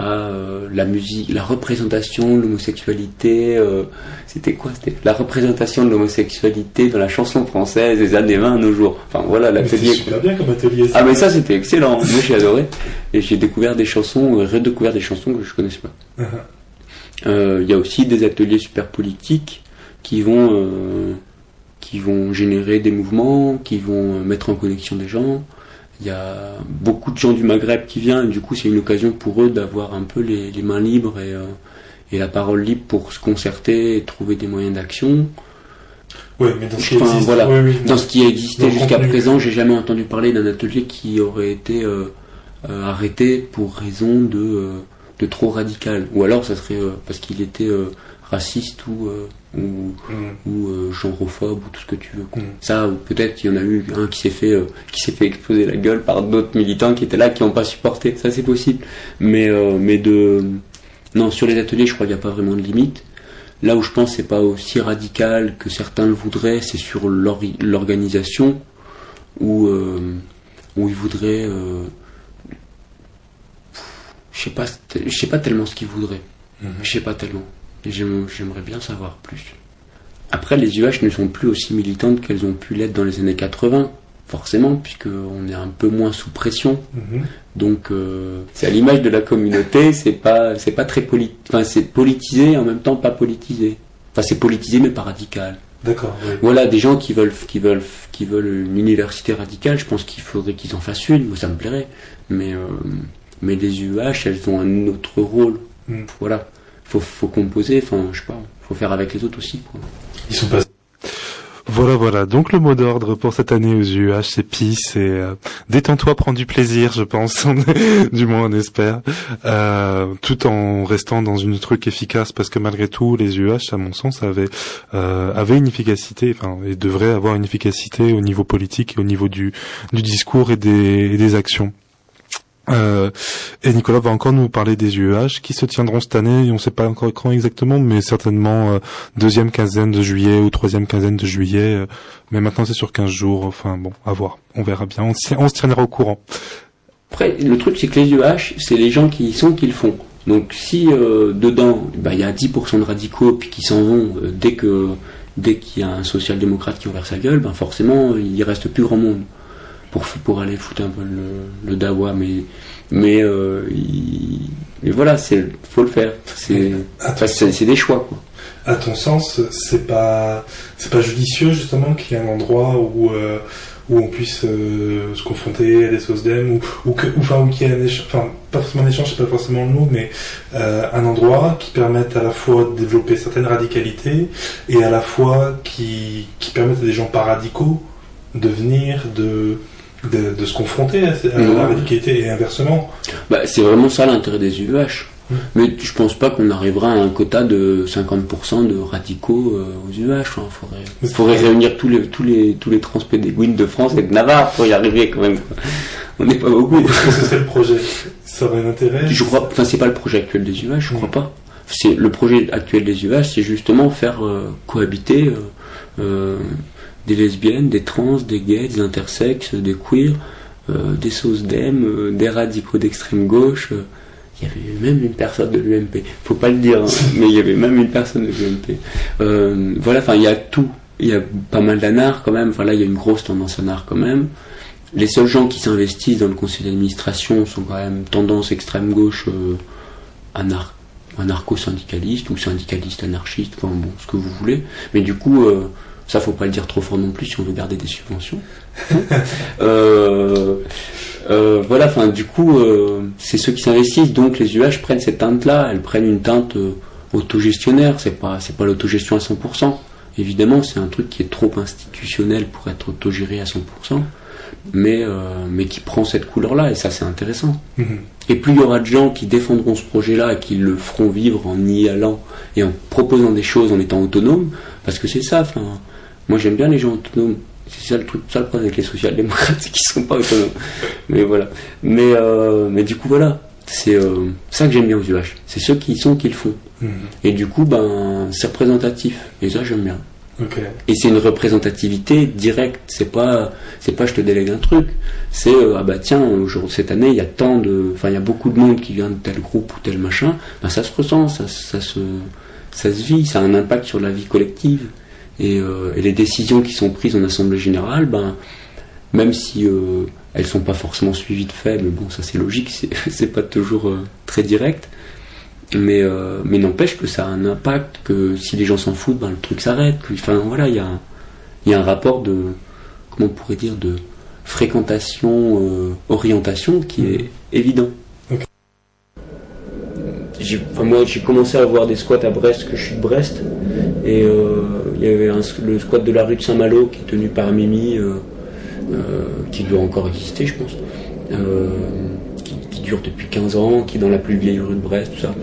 à euh, la musique, la représentation de l'homosexualité. euh, c'était quoi C'était la représentation de l'homosexualité dans la chanson française des années 20 à nos jours. Enfin voilà l'atelier. super bien comme atelier, ça. Ah mais ça c'était excellent. Moi j'ai adoré et j'ai découvert des chansons, euh, redécouvert des chansons que je connaissais pas. Euh, Il y a aussi des ateliers super politiques qui vont euh, qui vont générer des mouvements, qui vont mettre en connexion des gens. Il y a beaucoup de gens du Maghreb qui viennent, et du coup c'est une occasion pour eux d'avoir un peu les, les mains libres et, euh, et la parole libre pour se concerter et trouver des moyens d'action. Ouais, mais dans ce qui Enfin, existe, voilà. oui, oui, Dans ce qui a existé jusqu'à présent, j'ai jamais entendu parler d'un atelier qui aurait été euh, euh, arrêté pour raison de, de trop radical. Ou alors ça serait parce qu'il était raciste ou, ou, Mhm. ou euh, genrophobe ou tout ce que tu veux. quoi. Mhm. Ça, ou peut-être il y en a eu un qui s'est fait, euh, qui s'est fait exploser la gueule par d'autres militants qui étaient là, qui n'ont pas supporté. Ça c'est possible. Mais, euh, mais de, Non, sur les ateliers, je crois qu'il n'y a pas vraiment de limite. Là où je pense que c'est pas aussi radical que certains le voudraient, c'est sur l'or- l'organisation, où, euh, où ils voudraient. je sais pas, je sais pas tellement ce qu'ils voudraient. Je sais pas tellement. Et J'aimerais bien savoir plus. Après, les UH ne sont plus aussi militantes qu'elles ont pu l'être dans les années 80, forcément, puisqu'on est un peu moins sous pression. Mhm. Donc, euh, c'est à l'image de la communauté, c'est pas, c'est pas très poli, enfin, c'est politisé en même temps pas politisé. Enfin, c'est politisé mais pas radical. D'accord, oui. Voilà, des gens qui veulent, qui veulent, qui veulent une université radicale, je pense qu'il faudrait qu'ils en fassent une, moi ça me plairait. Mais, euh, mais les UH, elles ont un autre rôle. Mm. Voilà. Faut, faut composer, enfin, je sais pas, faut faire avec les autres aussi, quoi. Ils sont pas. Voilà, voilà. Donc le mot d'ordre pour cette année aux UH, c'est pis, c'est euh, détends-toi, prends du plaisir, je pense, du moins on espère, euh, tout en restant dans une truc efficace, parce que malgré tout, les UH, à mon sens, avaient euh, avaient une efficacité, enfin, et devraient avoir une efficacité au niveau politique et au niveau du du discours et des et des actions. Euh, et Nicolas va encore nous parler des UEH qui se tiendront cette année, on ne sait pas encore quand exactement, mais certainement euh, deuxième quinzaine de juillet ou troisième quinzaine de juillet. euh, mais maintenant c'est sur 15 jours, enfin bon, à voir, on verra bien, on, on se tiendra au courant. Après, le truc, c'est que les UH, c'est les gens qui y sont qui le font. Donc, si dedans, bah, il y a 10% de radicaux puis qui s'en vont dès que dès qu'il y a un social-démocrate qui ouvre sa gueule, ben forcément, il reste plus grand monde pour pour aller foutre un peu le, le dawa. Mais mais euh, il- mais voilà, c'est faut le faire. C'est des choix quoi. À ton sens, c'est pas c'est pas judicieux justement qu'il y ait un endroit où euh, où on puisse euh, se confronter à des SOSDEM ou ou que ou, enfin qu'il y ait un échange, enfin pas forcément un échange, c'est pas forcément le mot, mais un endroit qui permette à la fois de développer certaines radicalités et à la fois qui qui permette à des gens pas radicaux de venir de de, de se confronter à, à Ouais. la radicalité et inversement. Bah, c'est vraiment ça l'intérêt des UEH. Mm. Mais je pense pas qu'on arrivera à un quota de 50% de radicaux euh, aux UEH. Il faudrait, c'est faudrait réunir tous les, tous les, tous les transpédéguines de France et de Navarre pour y arriver quand même. On n'est pas beaucoup. Est-ce que ce serait le projet? Ça aurait un intérêt? Je crois, enfin, c'est pas le projet actuel des UEH, je crois pas. C'est le projet actuel des UEH, c'est justement faire euh, cohabiter euh, des lesbiennes, des trans, des gays, des intersexes, des queers, euh, des SOSDEM, euh, des radicaux d'extrême gauche. euh. Il y avait même une personne de l'UMP. Faut pas le dire, hein, mais il y avait même une personne de l'UMP. Voilà, enfin, il y a tout. Il y a pas mal d'anards quand même. Enfin, là, il y a une grosse tendance anard quand même. Les seuls gens qui s'investissent dans le conseil d'administration sont quand même tendance extrême gauche euh, anar- anarcho-syndicalistes ou syndicalistes anarchistes, enfin bon, ce que vous voulez. Mais du coup, euh, ça faut pas le dire trop fort non plus si on veut garder des subventions. Euh, euh, voilà, enfin du coup, euh, c'est ceux qui s'investissent. Donc les UH prennent cette teinte-là, elles prennent une teinte autogestionnaire. C'est pas, c'est pas l'autogestion à 100%. Évidemment, c'est un truc qui est trop institutionnel pour être autogéré à 100%, mais mais qui prend cette couleur-là et ça c'est intéressant. Mhm. Et plus il y aura de gens qui défendront ce projet-là et qui le feront vivre en y allant et en proposant des choses en étant autonomes, parce que c'est ça, enfin, moi j'aime bien les gens autonomes. C'est ça le truc, ça le problème avec les social-démocrates, c'est qu'ils sont pas autonomes. Mais voilà. Mais, euh, mais du coup, voilà. C'est euh, ça que j'aime bien aux UH. C'est ceux qui sont qui le font. Mhm. Et du coup, ben, c'est représentatif. Et ça, j'aime bien. Et c'est une représentativité directe. C'est pas, c'est pas je te délègue un truc. C'est euh, ah bah tiens, aujourd'hui cette année il y a tant de, enfin il y a beaucoup de monde qui vient de tel groupe ou tel machin. Ben ça se ressent, ça, ça se, ça se vit, ça a un impact sur la vie collective. Et, euh, et les décisions qui sont prises en assemblée générale, ben même si euh, elles sont pas forcément suivies de fait, mais bon ça c'est logique, c'est, pas toujours euh, très direct. Mais, euh, mais n'empêche que ça a un impact, que si les gens s'en foutent, ben, le truc s'arrête. Enfin voilà, il y a, un- il y a un rapport de, comment on pourrait dire, de fréquentation, orientation qui est évident. J'ai- enfin, moi j'ai commencé à avoir des squats à Brest, que je suis de Brest, et il y avait le squat de la rue de Saint-Malo qui est tenu par Mimi, euh, euh, qui doit encore exister je pense, euh, qui, dure depuis 15 ans, qui est dans la plus vieille rue de Brest, tout ça.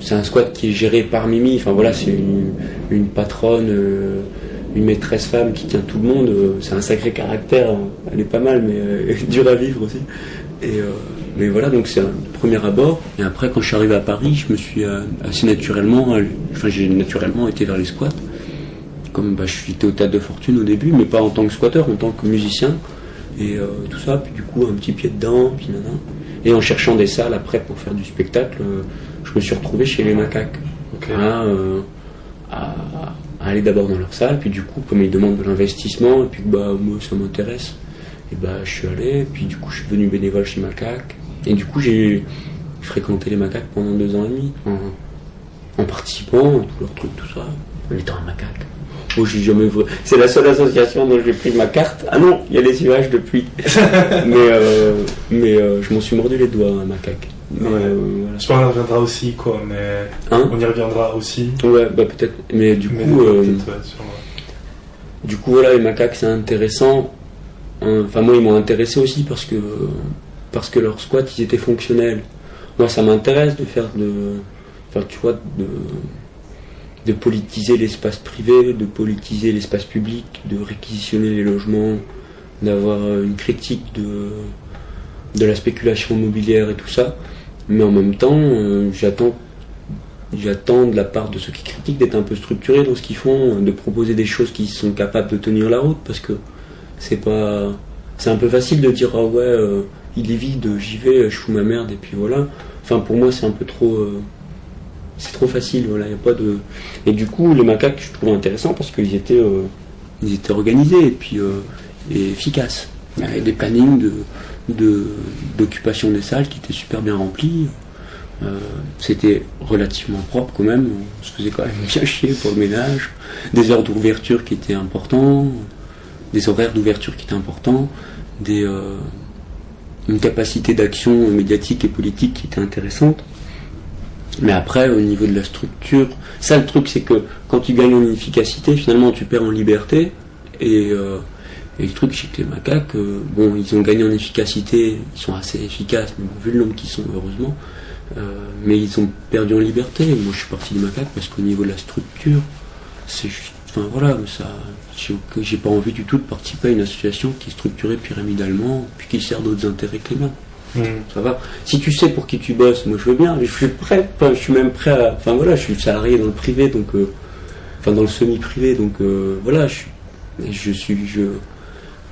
C'est un squat qui est géré par Mimi, enfin voilà, c'est une, patronne, une maîtresse femme qui tient tout le monde, c'est un sacré caractère, hein. elle est pas mal mais dure à vivre aussi. Et, mais voilà, donc c'est un premier abord. Et après, quand je suis arrivé à Paris, je me suis assez naturellement, enfin j'ai naturellement été vers les squats. Comme bah, je suis au théâtre de fortune au début, mais pas en tant que squatteur, en tant que musicien. Et euh, tout ça, puis du coup un petit pied dedans, puis nana. Et en cherchant des salles après pour faire du spectacle, euh, je me suis retrouvé chez les macaques. Ok. à, euh, à- à aller d'abord dans leur salle, puis du coup, comme ils demandent de l'investissement, et puis que bah, moi ça m'intéresse, et bah je suis allé, et puis du coup, je suis devenu bénévole chez Macaque, et du coup, j'ai fréquenté les Macaques pendant deux ans et demi, en, en participant, à tous leurs trucs, tout ça, en étant un macaque. Oh, j'ai jamais C'est la seule association dont j'ai pris ma carte. Ah non, il y a les images depuis. mais euh, mais euh, je m'en suis mordu les doigts, un macaque. Mais, Ouais. euh, voilà. Je pense qu'on y reviendra aussi, quoi, mais Hein on y reviendra aussi. Ouais, bah peut-être. Mais du Mais coup, euh, ouais, du coup, voilà, les macaques, c'est intéressant. Enfin, moi, ils m'ont intéressé aussi parce que parce que leurs squats, ils étaient fonctionnels. Moi, ça m'intéresse de faire de, enfin, tu vois, de de politiser l'espace privé, de politiser l'espace public, de réquisitionner les logements, d'avoir une critique de la spéculation immobilière et tout ça. Mais en même temps, euh, j'attends j'attends de la part de ceux qui critiquent d'être un peu structurés dans ce qu'ils font, de proposer des choses qui sont capables de tenir la route parce que c'est pas c'est un peu facile de dire ah ouais euh, il est vide j'y vais je fous ma merde et puis voilà enfin pour moi c'est un peu trop euh, c'est trop facile voilà y a pas de et du coup les macaques je trouve intéressant parce qu'ils étaient euh, ils étaient organisés et puis euh, efficaces. Il y avait des plannings de d'occupation des salles qui étaient super bien remplis. Euh, c'était relativement propre quand même, on se faisait quand même bien chier pour le ménage, des heures d'ouverture qui étaient importants, des horaires d'ouverture qui étaient importants, des, une capacité d'action médiatique et politique qui était intéressante. Mais après, au niveau de la structure, ça le truc c'est que quand tu gagnes en efficacité, finalement tu perds en liberté. Et, euh, le truc c'est que les macaques, bon, ils ont gagné en efficacité, ils sont assez efficaces, mais bon, vu le nombre qu'ils sont, heureusement. Euh, mais ils ont perdu en liberté. Moi, je suis parti des macaques parce qu'au niveau de la structure, c'est juste. Enfin voilà, ça, j'ai pas envie du tout de participer à une association qui est structurée pyramidalement, puis qui sert d'autres intérêts que les miens. Hmm. Ça va. Si tu sais pour qui tu bosses, moi je veux bien. Je suis prêt. Je suis même prêt à. Enfin voilà, je suis salarié dans le privé, donc. euh, enfin dans le semi-privé, donc euh, voilà, je, suis. Je,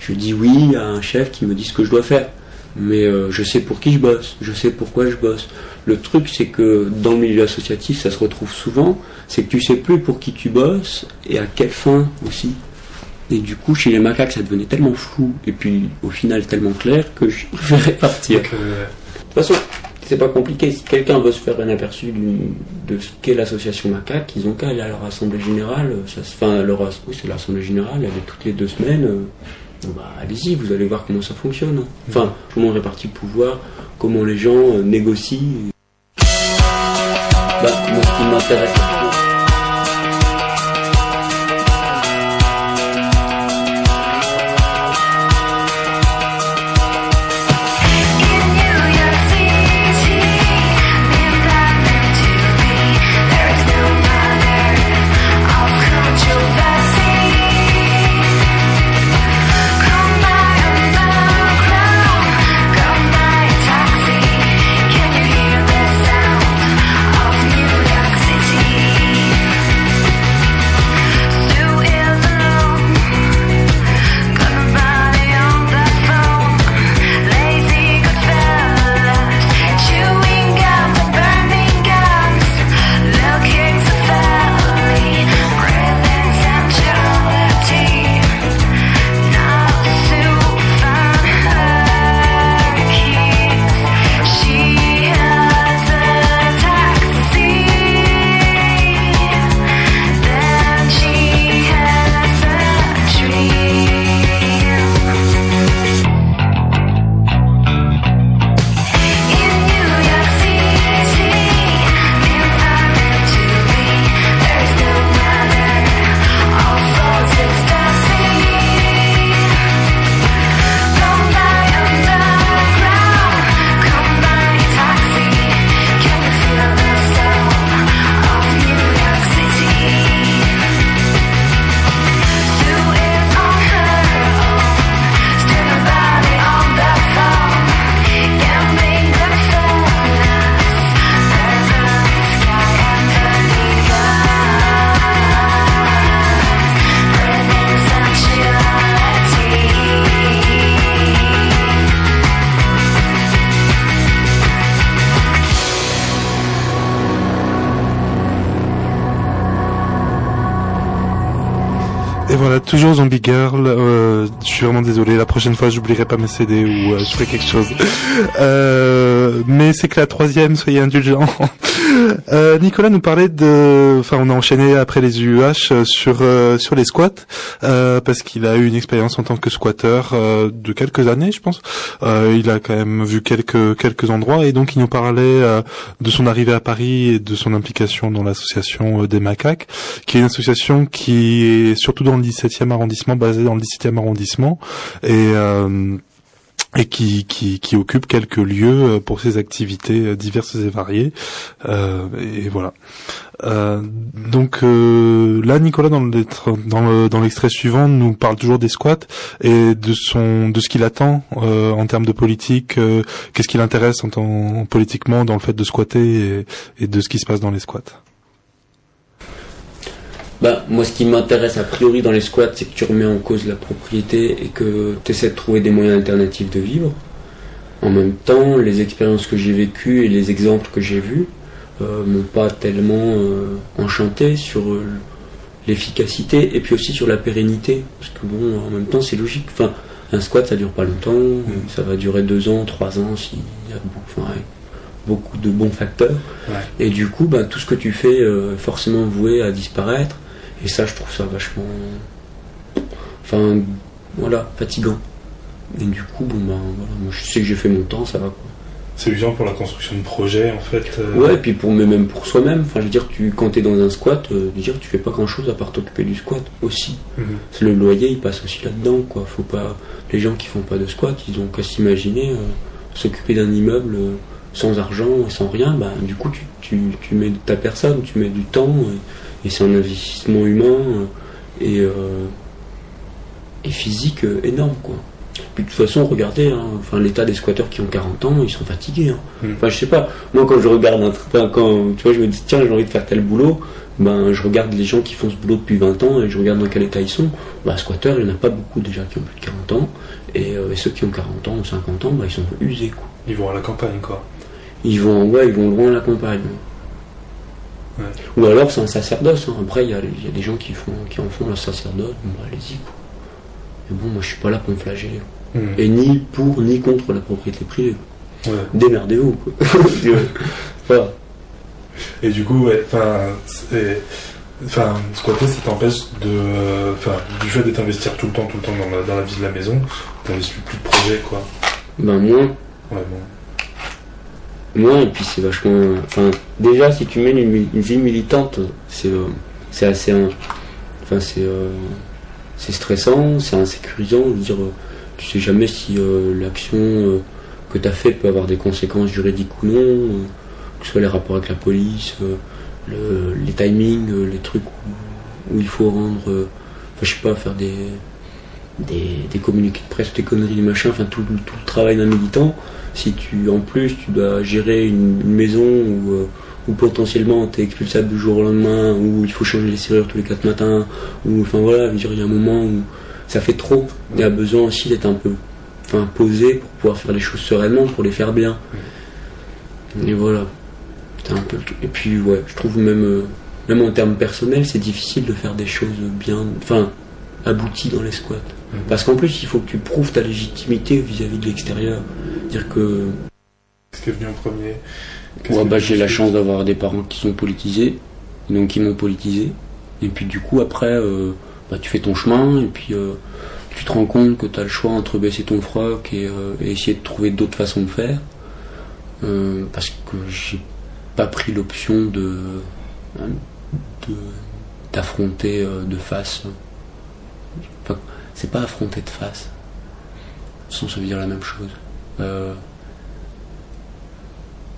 je dis oui à un chef qui me dit ce que je dois faire. Mais euh, je sais pour qui je bosse, je sais pourquoi je bosse. Le truc, c'est que dans le milieu associatif, ça se retrouve souvent, c'est que tu sais plus pour qui tu bosses et à quelle fin aussi. Et du coup, chez les macaques, ça devenait tellement flou et puis au final tellement clair que je préférais partir. Donc, euh, De toute façon, c'est pas compliqué. Si quelqu'un veut se faire un aperçu de ce qu'est l'association Macaque, ils ont qu'à aller à leur assemblée générale. Ça se, enfin, leur, oui, c'est l'assemblée générale, elle est toutes les deux semaines. euh, bah, allez-y, vous allez voir comment ça fonctionne. hein. Enfin, comment on répartit le pouvoir, comment les gens euh, négocient. Bah, moi, ce qui m'intéresse. Zombie Girl. Euh, je suis vraiment désolé. La prochaine fois, j'oublierai pas mes CD ou euh, je ferai quelque chose. Euh, mais c'est que la troisième, soyez indulgents. Euh, Nicolas nous parlait de, enfin, on a enchaîné après les UH sur euh, sur les squats euh, parce qu'il a eu une expérience en tant que squatter euh, de quelques années, je pense. Euh, il a quand même vu quelques quelques endroits et donc il nous parlait euh, de son arrivée à Paris et de son implication dans l'association des macaques, qui est une association qui est surtout dans le 17e arrondissement, basée dans le 17e arrondissement et et qui, qui, qui occupe quelques lieux euh, pour ses activités euh, diverses et variées. Euh, et voilà. Euh, donc euh, là, Nicolas, dans dans le- dans l'extrait suivant, nous parle toujours des squats et de son de ce qu'il attend euh, en termes de politique. Qu'est-ce qui l'intéresse en politiquement dans le fait de squatter et, et de ce qui se passe dans les squats. Bah, moi, ce qui m'intéresse a priori dans les squats, c'est que tu remets en cause la propriété et que tu essaies de trouver des moyens alternatifs de vivre. En même temps, les expériences que j'ai vécues et les exemples que j'ai vus euh, m'ont pas tellement euh, enchanté sur euh, l'efficacité et puis aussi sur la pérennité. Parce que bon, en même temps, c'est logique. Enfin, un squat, ça dure pas longtemps. euh, Ça va durer deux ans, trois ans s'il y a beaucoup, enfin, avec beaucoup de bons facteurs. Et du coup, ben, tout ce que tu fais euh, est forcément voué à disparaître. Et ça, je trouve ça vachement. Enfin, voilà, fatigant. Et du coup, bon, ben, voilà, moi je sais que j'ai fait mon temps, ça va quoi. C'est usant pour la construction de projets en fait. euh, Ouais, et puis pour, mais même pour soi-même. Enfin, je veux dire, tu, quand t'es dans un squat, euh, je veux dire, tu fais pas grand chose à part t'occuper du squat aussi. Mhm. Le loyer, il passe aussi là-dedans, quoi. Faut pas. Les gens qui font pas de squat, ils ont qu'à s'imaginer euh, s'occuper d'un immeuble euh, sans argent et sans rien. Bah, du coup, tu, tu, tu mets ta personne, tu mets du temps, et, et c'est un investissement humain euh, et, euh, et physique euh, énorme, quoi. Puis de toute façon, regardez, hein, enfin, l'état des squatteurs qui ont 40 ans, ils sont fatigués. hein. Mhm. Enfin, je sais pas. Moi, quand je regarde un truc, enfin, quand tu vois, je me dis, tiens, j'ai envie de faire tel boulot, ben, je regarde les gens qui font ce boulot depuis 20 ans et je regarde dans quel état ils sont. Bah, squatteurs, il n'y en a pas beaucoup déjà qui ont plus de 40 ans. Et, euh, et ceux qui ont 40 ans ou 50 ans, bah, ils sont usés, quoi. Ils vont à la campagne quoi. Ils vont, ouais, ils vont loin à la campagne. Ouais. Ou alors, c'est un sacerdoce. hein. Après, il y y a des gens qui, font, qui en font leur sacerdoce. Bon, bah, allez-y. Mais bon, moi, je suis pas là pour me flageller. Mhm. Et ni pour, ni contre la propriété privée. Ouais. Démerdez-vous, quoi. Voilà. Et du coup, ouais, enfin, squatter, ça t'empêche de, enfin, du fait d'être investir tout le temps, tout le temps dans la, dans la vie de la maison, t'investis plus de projets, quoi. Ben, moins. Ouais, bon. Moi, et puis c'est vachement. Enfin, déjà, si tu mènes une, vie militante, c'est euh, c'est assez. Enfin, c'est euh, c'est stressant, c'est insécurisant. Je veux dire, tu sais jamais si euh, l'action que tu as faite peut avoir des conséquences juridiques ou non, que ce soit les rapports avec la police, le- les timings, les trucs où, il faut rendre. Enfin, je sais pas, faire des. Des, des communiqués de presse, des conneries, des machins, enfin tout, tout le travail d'un militant si tu en plus tu dois gérer une, maison où, euh, potentiellement tu es expulsable du jour au lendemain, où il faut changer les serrures tous les quatre matins, où enfin voilà, il y a un moment où ça fait trop. Il y a besoin aussi d'être un peu enfin, posé pour pouvoir faire les choses sereinement, pour les faire bien. Et voilà. Un peu. Et puis je trouve même, euh, même en termes personnels, c'est difficile de faire des choses bien, enfin, abouties dans les squats. Parce qu'en plus, il faut que tu prouves ta légitimité vis-à-vis de l'extérieur. Dire que Qu'est-ce qui est venu en premier? Ouais, bah, j'ai la chance d'avoir des parents qui sont politisés, donc qui m'ont politisé. Et puis du coup, après, euh, bah, tu fais ton chemin, et puis euh, tu te rends compte que tu as le choix entre baisser ton froc et, euh, et essayer de trouver d'autres façons de faire. Parce que j'ai pas pris l'option de de- d'affronter de face. Enfin, c'est pas affronter de face. Sans ça veut dire la même chose. Euh,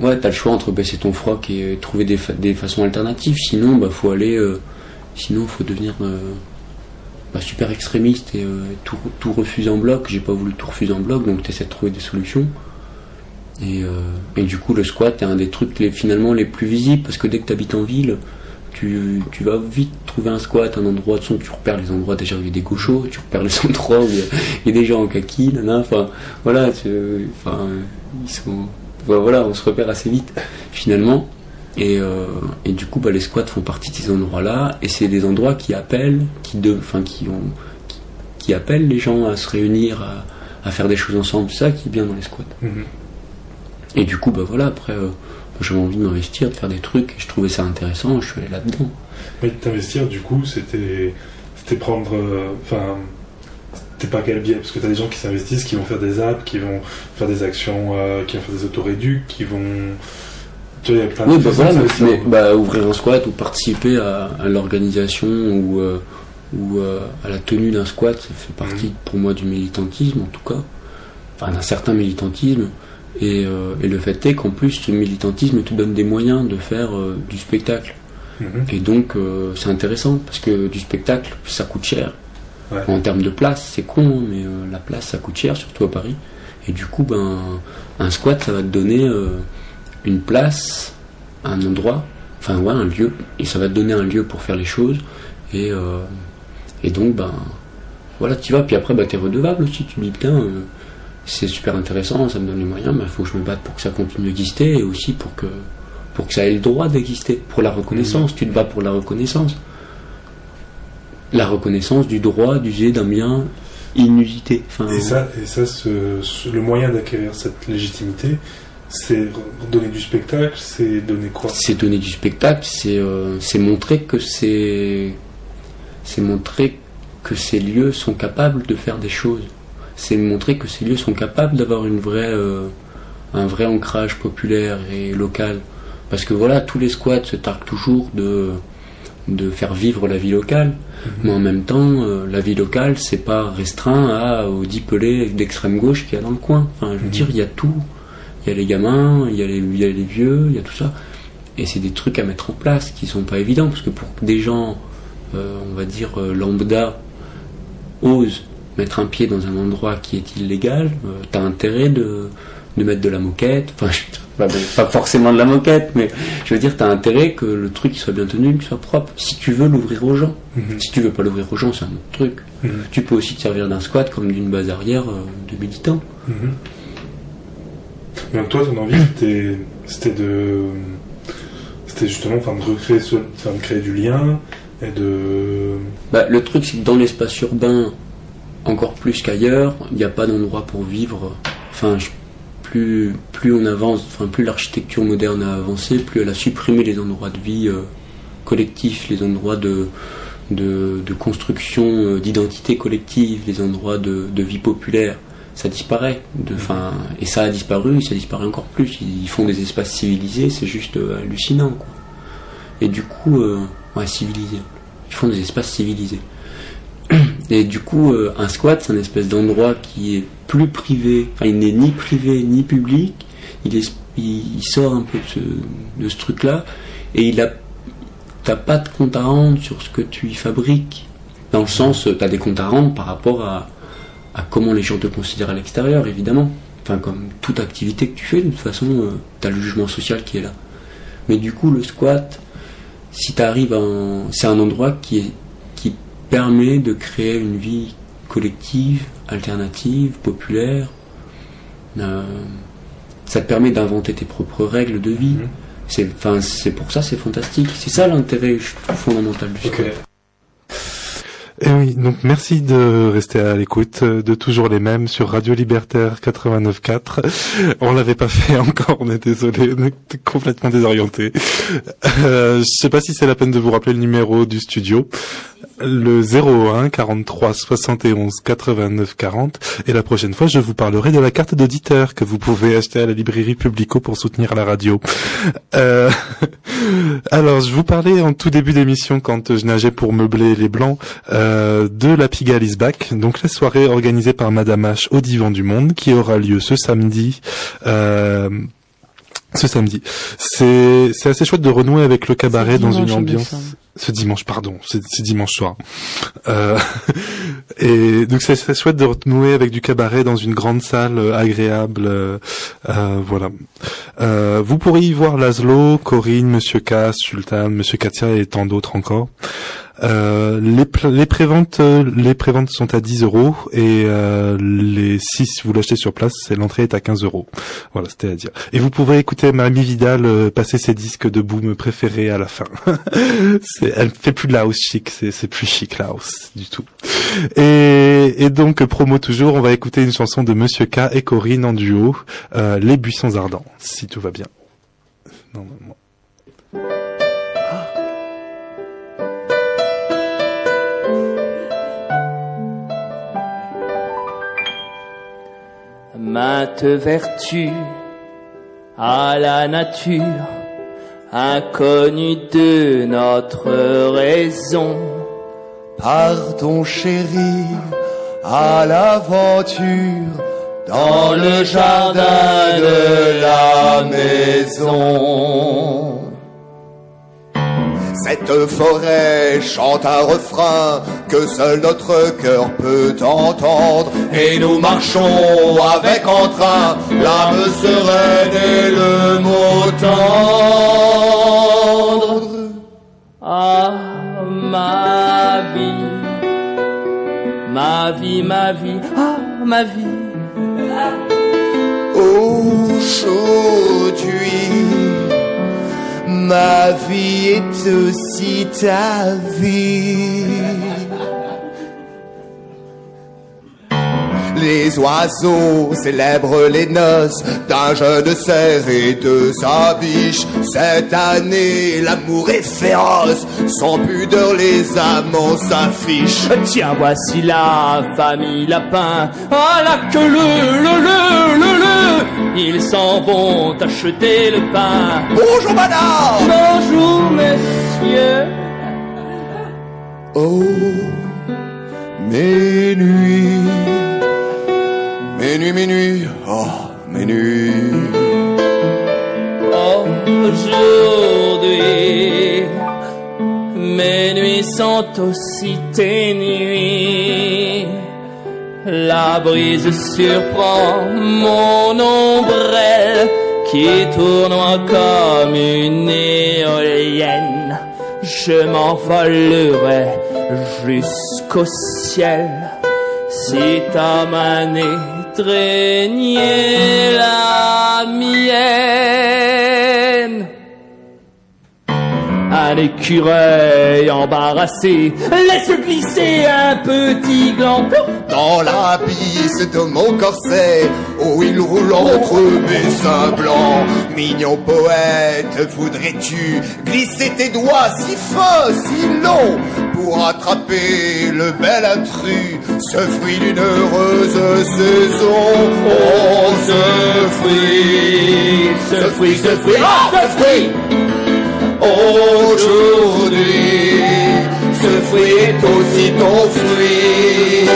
Ouais, t'as le choix entre baisser ton froc et trouver des, fa- des façons alternatives. Sinon, bah, faut aller. euh, sinon, faut devenir euh, bah, super extrémiste et tout, tout refuser en bloc. J'ai pas voulu tout refuser en bloc, donc t'essaies de trouver des solutions. Et, et du coup, le squat est un des trucs les, finalement les plus visibles parce que dès que t'habites en ville, tu, tu vas vite trouver un squat, un endroit de son. Tu repères les endroits déjà où il y a des gauchos, tu repères les endroits où il y a, des gens en kaki. Enfin, voilà, tu- enfin, ils sont. Voilà, on se repère assez vite finalement. Et, euh, et du coup, bah, les squats font partie de ces endroits-là, et c'est des endroits qui appellent, qui, de, enfin, qui, ont, qui, qui appellent les gens à se réunir, à, à faire des choses ensemble. Ça qui est bien dans les squats. Mhm. Et du coup, bah voilà, après, euh, j'avais envie de m'investir, de faire des trucs, et je trouvais ça intéressant, je suis allé là-dedans. Mais t'investir, du coup, c'était, c'était prendre, euh, enfin, c'était pas quel biais, parce que t'as des gens qui s'investissent, qui vont faire des apps, qui vont faire des actions, euh, qui vont faire des autoréducs, qui vont, tu vois, il y a plein de Oui, bah voilà, de mais, s'investir. mais, bah, ouvrir un squat ou participer à, à l'organisation ou, euh, ou euh, à la tenue d'un squat, ça fait partie Mhm. pour moi du militantisme en tout cas, enfin d'un certain militantisme. Et, euh, et le fait est qu'en plus, ce militantisme te donne des moyens de faire euh, du spectacle. Mhm. Et donc, euh, c'est intéressant parce que du spectacle, ça coûte cher. Ouais. En termes de place, c'est con, hein, mais la place, ça coûte cher, surtout à Paris. Et du coup, ben, un squat, ça va te donner une place, un endroit, enfin, ouais, un lieu, et ça va te donner un lieu pour faire les choses. Et, et donc, ben, voilà, tu vas, puis après, ben, t'es redevable aussi. Tu te dis, putain, c'est super intéressant, ça me donne les moyens, mais il faut que je me batte pour que ça continue d'exister et aussi pour que, pour que ça ait le droit d'exister, pour la reconnaissance. Tu te bats pour la reconnaissance. La reconnaissance du droit d'user d'un bien inusité. Enfin, Et ça, et ça ce- ce- le moyen d'acquérir cette légitimité, c'est donner du spectacle, c'est donner quoi? C'est donner du spectacle, c'est euh, c'est montrer que c'est c'est montrer que ces lieux sont capables de faire des choses. C'est montrer que ces lieux sont capables d'avoir une vraie euh, un vrai ancrage populaire et local. Parce que voilà, tous les squats se targuent toujours de de faire vivre la vie locale, mais en même temps, euh, la vie locale, c'est pas restreint à, aux dix pelés d'extrême gauche qu'il y a dans le coin. Enfin, je veux Mhm. dire, il y a tout. Il y a les gamins, il y a les, il y a les vieux, il y a tout ça. Et c'est des trucs à mettre en place qui sont pas évidents, parce que pour que des gens, euh, on va dire lambda, osent mettre un pied dans un endroit qui est illégal, euh, t'as intérêt de, de mettre de la moquette, enfin, pas, pas forcément de la moquette, mais je veux dire, t'as intérêt que le truc soit bien tenu, qu'il soit propre, si tu veux l'ouvrir aux gens. Mhm. Si tu veux pas l'ouvrir aux gens, c'est un autre truc. Mhm. Tu peux aussi te servir d'un squat comme d'une base arrière euh, de militants. Mhm. Donc toi, ton envie, c'était, c'était de, c'était justement, enfin, de recréer, ce, enfin, de créer du lien et de, Bah, le truc, c'est que dans l'espace urbain, encore plus qu'ailleurs, il n'y a pas d'endroit pour vivre. Enfin, je- plus, plus on avance, enfin, plus l'architecture moderne a avancé, plus elle a supprimé les endroits de vie euh, collectifs, les endroits de, de, de construction euh, d'identité collective, les endroits de, de vie populaire. Ça disparaît. De, enfin, et ça a disparu, et ça disparaît encore plus. Ils font des espaces civilisés, c'est juste euh, hallucinant. Quoi. Et du coup, ouais, civilisés. Ils font des espaces civilisés. Et du coup, euh, un squat, c'est un espèce d'endroit qui est plus privé. Enfin, il n'est ni privé ni public. Il, sort un peu de ce, truc-là. Et il a, t'as pas de compte à rendre sur ce que tu y fabriques. Dans le sens, tu as des comptes à rendre par rapport à, à comment les gens te considèrent à l'extérieur, évidemment. Enfin, comme toute activité que tu fais, de toute façon, tu as le jugement social qui est là. Mais du coup, le squat, si tu arrives en. C'est un endroit qui, est, permet de créer une vie collective, alternative, populaire. Euh, ça te permet d'inventer tes propres règles de vie. Mhm. C'est, enfin, c'est pour ça, c'est fantastique. C'est ça l'intérêt fondamental du squat. Et Eh oui, donc merci de rester à l'écoute de toujours les mêmes sur Radio Libertaire 89.4. On l'avait pas fait encore, on est désolé, on est complètement désorienté. Euh, je sais pas si c'est la peine de vous rappeler le numéro du studio. Le 01 43 71 89 40 et la prochaine fois je vous parlerai de la carte d'auditeur que vous pouvez acheter à la librairie Publico pour soutenir la radio. Euh, alors je vous parlais en tout début d'émission quand je nageais pour meubler les blancs euh, de la Pigalle is Back, donc la soirée organisée par Madame H au Divan du Monde qui aura lieu ce samedi. Euh, ce samedi. C'est assez chouette de renouer avec le cabaret dans une ambiance. Ce dimanche, pardon, c'est dimanche soir. Euh, et donc c'est chouette de renouer avec du cabaret dans une grande salle euh, agréable. euh, euh, voilà. Euh, vous pourrez y voir Laszlo, Corinne, Monsieur K, Sultan, Monsieur Katia et tant d'autres encore. Euh, les, les préventes, euh, les préventes sont à 10 euros et euh, les si vous l'achetez sur place, l'entrée est à 15 euros. Voilà, c'était à dire. Et vous pourrez écouter Mamie Vidal euh, passer ses disques de boom préférés à la fin. elle fait plus de la house chic, c'est, plus chic la house du tout. Et, et donc promo toujours, on va écouter une chanson de Monsieur K et Corinne en duo, euh, Les Buissons Ardents, si tout va bien. Mainte vertu à la nature, inconnue de notre raison. Pardon chéri, à l'aventure, dans le jardin de la maison. Cette forêt chante un refrain que seul notre cœur peut entendre. Et nous marchons avec entrain, l'âme sereine et le mot tendre. Ah, ma vie, ma vie, ma vie, ah, ma vie. Aujourd'hui, ma vie est aussi ta vie. Les oiseaux célèbrent les noces d'un jeune cerf et de sa biche. Cette année, l'amour est féroce, sans pudeur les amants s'affichent. Tiens, voici la famille lapin. Ah là que le, le, le, le, le. Ils s'en vont acheter le pain. Bonjour madame Bonjour, messieurs. Oh, mes nuits, mes nuits, mes nuits, oh, mes nuits. Aujourd'hui, mes nuits sont aussi tes nuits. La brise surprend mon ombrelle qui tournoie comme une éolienne. Je m'envolerai jusqu'au ciel si ta main étreignait la mienne. Un écureuil embarrassé laisse glisser un petit gland. Dans l'abysse de mon corset, où il roule entre mes seins blancs. Mignon poète, voudrais-tu glisser tes doigts si fins, si longs, pour attraper le bel intrus, ce fruit d'une heureuse saison? Oh, ce fruit, Ce fruit, ce fruit, ah, ce fruit Aujourd'hui, ce fruit est aussi ton fruit.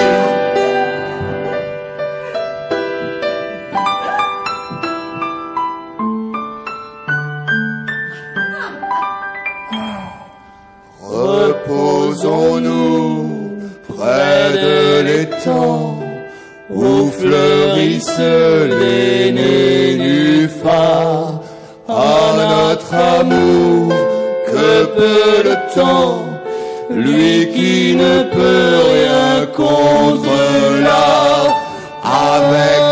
Reposons-nous près de l'étang où fleurissent les nénuphars. À notre amour, le temps, lui qui ne peut rien contre l'art, avec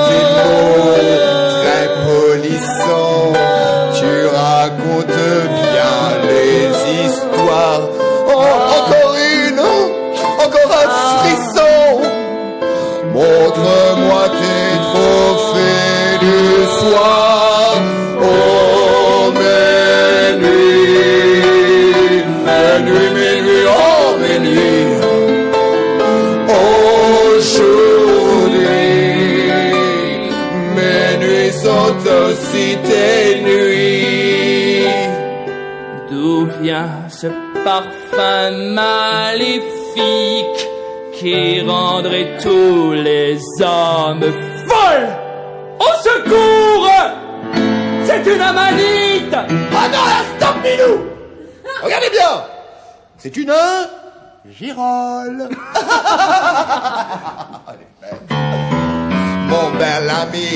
C'est une girole mon bel ami,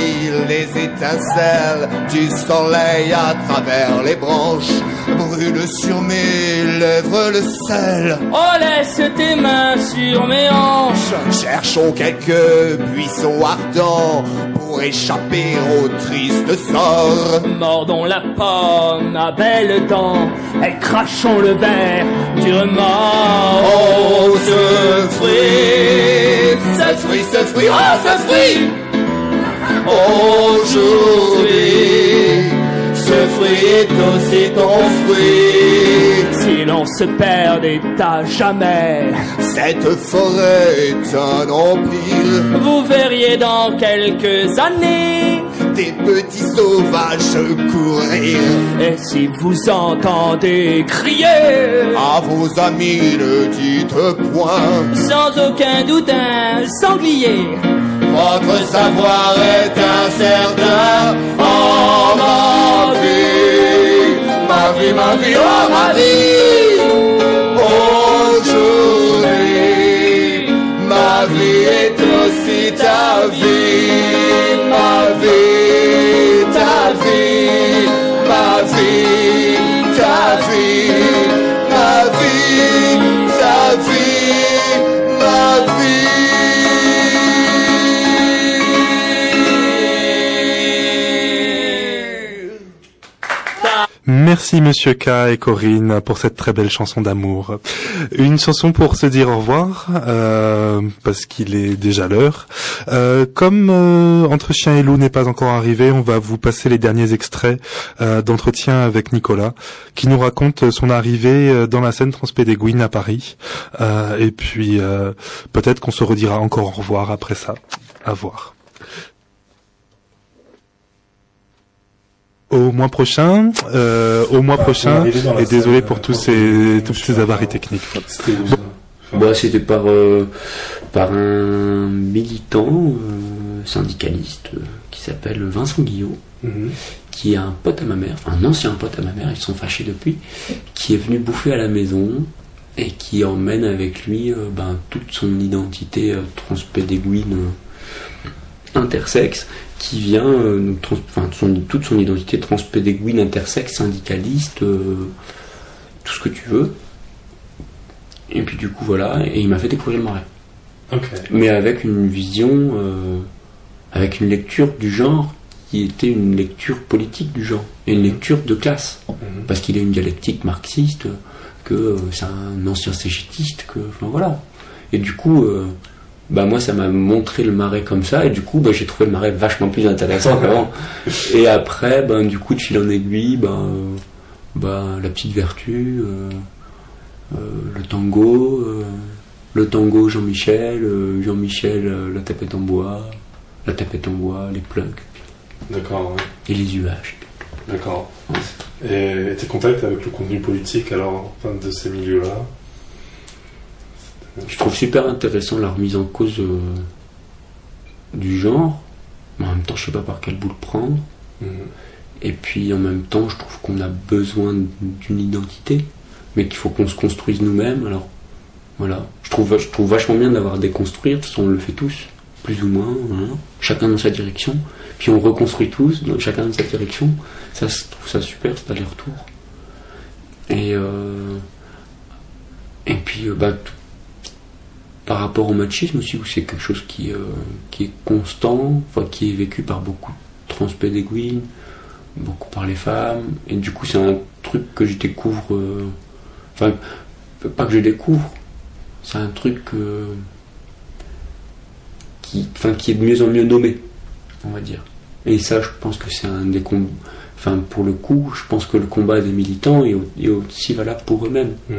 les étincelles du soleil à travers les branches brûlent sur mes lèvres le sel. Oh, laisse tes mains sur mes hanches. Cherchons quelques buissons ardents pour échapper au triste sort. Mordons la pomme à belles dents et crachons le verre Oh, ce fruit, ce fruit, ce fruit, oh, ce fruit! Aujourd'hui, ce fruit est aussi ton fruit. Si l'on se perdait à jamais, Cette forêt est un empire, vous verriez dans quelques années. Des petits sauvages courir. Et si vous entendez crier, À vos amis ne dites point, sans aucun doute un sanglier, votre savoir est incertain. Oh ma vie, ma vie, ma vie, oh ma vie. Aujourd'hui, ma vie est aussi ta vie, Merci Monsieur K et Corinne pour cette très belle chanson d'amour. Une chanson pour se dire au revoir, euh, parce qu'il est déjà l'heure. Euh, comme euh, Entre chien et loup n'est pas encore arrivé, on va vous passer les derniers extraits euh, d'entretien avec Nicolas, qui nous raconte son arrivée euh, dans la scène Transpédéguine à Paris. Euh, et puis peut-être qu'on se redira encore au revoir après ça. À voir. Au mois prochain, euh, au mois prochain, la et désolé pour tous ces, tous ces avaries techniques. Bah, c'était par, euh, par un militant euh, syndicaliste euh, qui s'appelle Vincent Guillot, mhm. qui est un pote à ma mère, enfin un ancien pote à ma mère, ils sont fâchés depuis, qui est venu bouffer à la maison et qui emmène avec lui euh, ben, toute son identité euh, transpédéguine euh, intersexe, qui vient, euh, trans- enfin son- toute son identité transpédéguine intersexe, syndicaliste, euh, tout ce que tu veux. Et puis du coup voilà, et il m'a fait découvrir le marais Ok. mais avec une vision, euh, avec une lecture du genre qui était une lecture politique du genre, et une lecture de classe, Mhm. parce qu'il a une dialectique marxiste, que euh, c'est un ancien cégétiste, que, enfin voilà. Et du coup, bah moi ça m'a montré le marais comme ça, et du coup bah, j'ai trouvé le marais vachement plus intéressant qu'avant. Et après, ben du coup de fil en aiguille, ben, ben, la petite vertu, euh, euh, le tango. euh, le tango Jean-Michel, Jean-Michel la tapette en bois, la tapette en bois, les plugs D'accord, ouais. et les UH. D'accord. Et tes contacts avec le contenu politique alors de ces milieux-là? Je trouve super intéressant la remise en cause euh, du genre, mais en même temps je sais pas par quel bout le prendre. Mhm. Et puis en même temps je trouve qu'on a besoin d'une identité, mais qu'il faut qu'on se construise nous-mêmes. Alors voilà, je trouve, je trouve vachement bien d'avoir déconstruire, de toute façon on le fait tous, plus ou moins, voilà. chacun dans sa direction, puis on reconstruit tous, dans- chacun dans sa direction. Ça, je trouve ça super, cet aller-retour. Et, euh, et puis, euh, bah, par rapport au machisme aussi, c'est quelque chose qui, euh, est constant, qui est vécu par beaucoup de transpédéguines, beaucoup par les femmes, et du coup, c'est un truc que je découvre, euh, pas que je découvre, c'est un truc euh, qui, est de mieux en mieux nommé, on va dire. Et ça, je pense que c'est un des combats. Enfin, pour le coup, je pense que le combat des militants est, au- est aussi valable pour eux-mêmes. Mhm.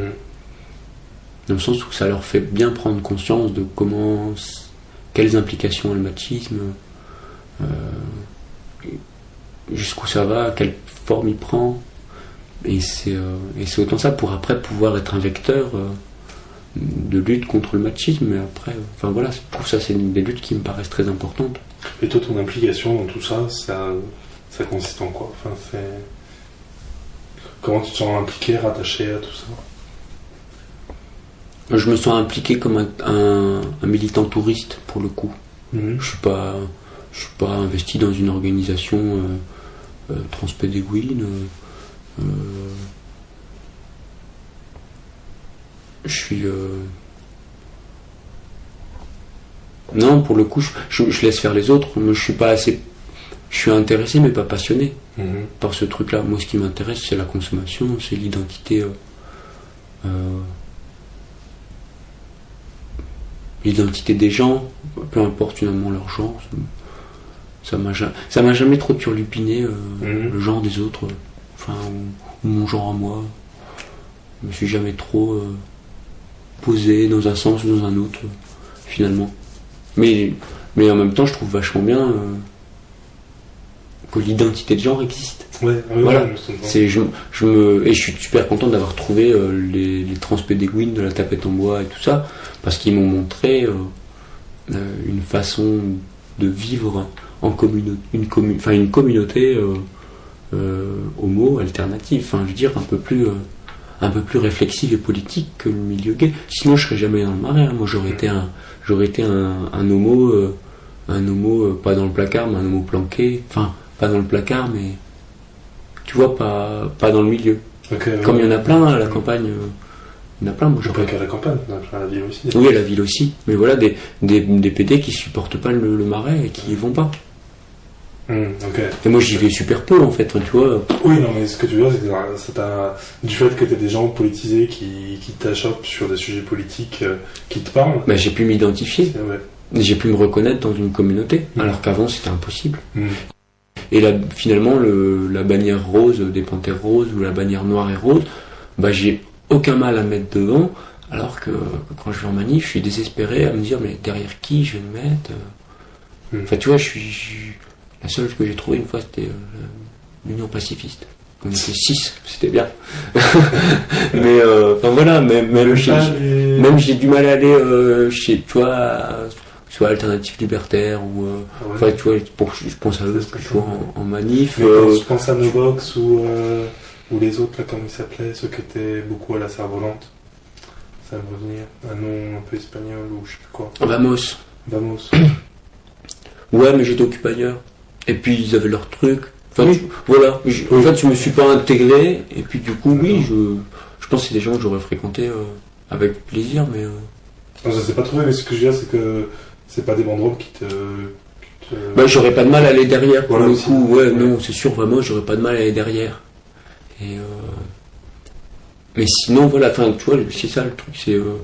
Dans le sens où ça leur fait bien prendre conscience de comment. quelles implications a le machisme, jusqu'où ça va, quelle forme il prend. Et c'est euh, et c'est autant ça pour après pouvoir être un vecteur euh, de lutte contre le machisme. Mais après, euh, enfin voilà, je trouve ça c'est des luttes qui me paraissent très importantes. Et toi, ton implication dans tout ça, ça, consiste en quoi? Enfin. Comment tu te sens impliqué, rattaché à tout ça? Je me sens impliqué comme un, un- un militant touriste pour le coup. Mhm. Je suis pas, Je suis pas investi dans une organisation euh, euh, transpédéguine. euh, euh, je suis. Non, pour le coup, je, je- je laisse faire les autres. Moi, je suis pas assez. Je suis intéressé, mais pas passionné Mhm. par ce truc-là. Moi, ce qui m'intéresse, c'est la consommation, c'est l'identité. euh, euh, l'identité des gens, peu importe finalement leur genre. ça- m'a ja- ça m'a jamais trop turlupiné euh, Mhm. le genre des autres, enfin ou, ou mon genre à moi. Je me suis jamais trop euh, posé dans un sens ou dans un autre finalement. Mais mais en même temps, je trouve vachement bien euh, que l'identité de genre existe. Ouais, ouais, Voilà. ouais, je. C'est, je, je me, et je suis super content d'avoir trouvé euh, les, les transpédéguines de la tapette en bois et tout ça, parce qu'ils m'ont montré euh, euh, une façon de vivre en communauté, une, enfin, une communauté euh, homo alternative, enfin je veux dire un peu plus, un peu plus réflexive et politique que le milieu gay. Sinon je serais jamais dans le marais. hein. Moi j'aurais été un, j'aurais été un, un homo, un homo pas dans le placard, mais un homo planqué. Enfin pas dans le placard, mais tu vois pas, pas dans le milieu. Comme il y en a plein à la campagne, euh, il y en a plein. Moi Je pas qu'à la campagne, on a plein à la ville aussi. oui, à la ville aussi. Mais voilà, des, des, des PD qui supportent pas le, le marais et qui y vont pas. Ok. Et moi, j'y vais super peu, en fait, tu vois. Oui, non, mais ce que tu veux dire, c'est que euh, du fait que t'es des gens politisés qui, qui t'achoppent sur des sujets politiques euh, qui te parlent. Bah, j'ai pu m'identifier, j'ai pu me reconnaître dans une communauté, Mhm. alors qu'avant, c'était impossible. Mhm. Et là, finalement, le, la bannière rose des panthères roses ou la bannière noire et rose, bah, j'ai aucun mal à mettre devant, alors que quand je vais en manif, je suis désespéré à me dire, mais derrière qui je vais me mettre euh. Enfin, tu vois, je suis. je- La seule que j'ai trouvée une fois, c'était euh, l'Union pacifiste. On était six, c'était bien. mais, euh, enfin voilà, même, même, j'ai- Ah, même j'ai du mal à aller euh, chez, tu vois, soit Alternative Libertaire ou. euh, Ah ouais. Enfin, tu vois, pour, je pense à eux, que je vois en, en manif. Euh, je pense à Novox ou, euh, ou les autres, là, comment ils s'appelaient, ceux qui étaient beaucoup à la cerf-volante, ça va me revenir. Un nom un peu espagnol ou je sais plus quoi. Vamos. Vamos. Ouais, mais j'étais occupé ailleurs. Et puis ils avaient leur truc. Enfin, Oui. voilà. Je- en fait, je me suis pas intégré. Et puis du coup, oui, je, je pense que c'est des gens que j'aurais fréquenté euh, avec plaisir, mais. euh, Non, je sais pas trouvé, mais ce que je veux dire, c'est que c'est pas des banderoles qui te. qui te- Bah, j'aurais pas de mal à aller derrière pour Voilà le coup. Ouais, Ouais. non, c'est sûr, vraiment, j'aurais pas de mal à aller derrière. Et euh... Mais sinon, voilà, tu vois, c'est ça le truc, c'est euh,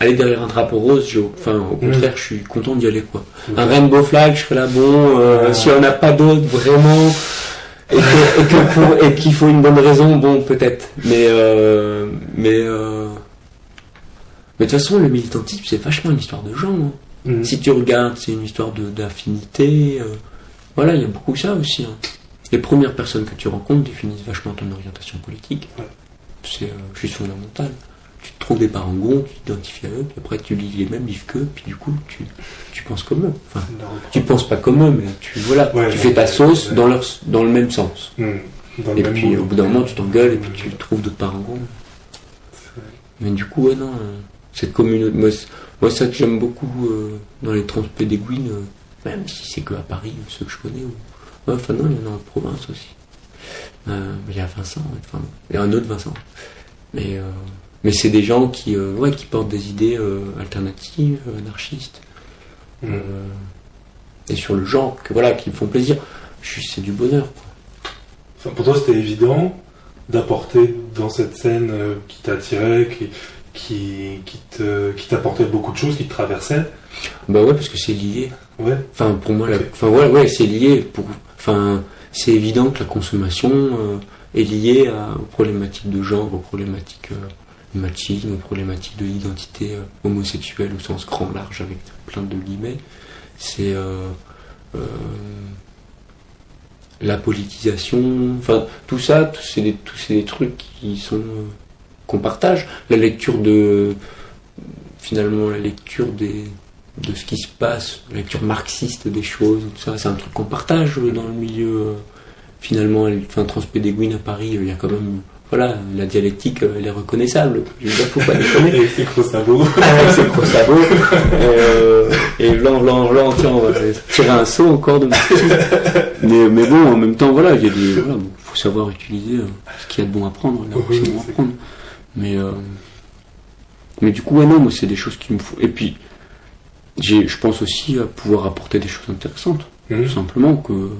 aller derrière un drapeau rose. je- Enfin, au Mm. contraire, je suis content d'y aller, quoi. Un rainbow flag, je serais là, bon, euh, si on n'a pas d'autre, vraiment, et que- et que pour- et qu'il faut une bonne raison, bon, peut-être. Mais, euh, mais, euh, mais de toute façon, le militantisme, c'est vachement une histoire de gens. hein. Mhm. Si tu regardes, c'est une histoire d'affinité. euh, voilà, il y a beaucoup ça aussi. hein. Les premières personnes que tu rencontres définissent vachement ton orientation politique. Ouais. C'est euh, juste fondamental. Tu te trouves des parangons, tu t'identifies à eux, puis après tu lis les mêmes livres qu'eux, puis du coup tu, tu penses comme eux. Enfin, reprendre. tu penses pas comme eux, mais tu voilà, Ouais, tu ouais, fais ta sauce dans leur dans le même sens. Le Et même puis au bout d'un moment, tu t'engueules et puis tu trouves d'autres parangons. Mais du coup, ouais, non, euh, cette communauté, moi, moi, ça que j'aime beaucoup euh, dans les transpédéguines, euh, même si c'est que à Paris, euh, ceux que je connais, ou... ouais, enfin non, il y en a en province aussi. Euh, il y a Vincent, enfin, il y a un autre Vincent. Mais, mais c'est des gens qui, ouais, qui portent des idées alternatives, anarchistes, euh, et sur le genre, que voilà, qui me font plaisir. C'est du bonheur, quoi. Enfin, pour toi, c'était évident d'apporter dans cette scène qui t'attirait, qui, qui, qui te, qui t'apportait beaucoup de choses, qui te traversaient. Bah ouais, parce que c'est lié. Ouais. Enfin, pour moi, la- enfin, ouais, ouais, c'est lié. Pour, enfin, c'est évident que la consommation euh, est liée à- aux problématiques de genre, aux problématiques euh, du machisme, aux problématiques de l'identité euh, homosexuelle au sens grand large avec plein de guillemets. C'est euh, euh, la politisation. Enfin, tout ça, tout c'est des trucs qui sont qu'on partage. La lecture de finalement la lecture des de ce qui se passe, la lecture marxiste des choses, tout ça, c'est un truc qu'on partage dans le milieu. euh, finalement, enfin, Transpédéguine à Paris, il y a quand même voilà, la dialectique, euh, elle est reconnaissable. Je veux dire, faut pas déconner. Et c'est gros sabot. Avec ses gros sabots. Euh, et blanc, blanc, blanc, tiens, on va tirer un saut encore de mais, mais bon, en même temps, voilà, il y a des, voilà, bon, faut savoir utiliser ce qu'il y a de bon à prendre, là Oui, c'est bon à c'est prendre. Mais, euh, mais du coup, ouais, non, moi, c'est des choses qui me font. Et puis, j'ai, je pense aussi à pouvoir apporter des choses intéressantes. Mhm. Tout simplement que,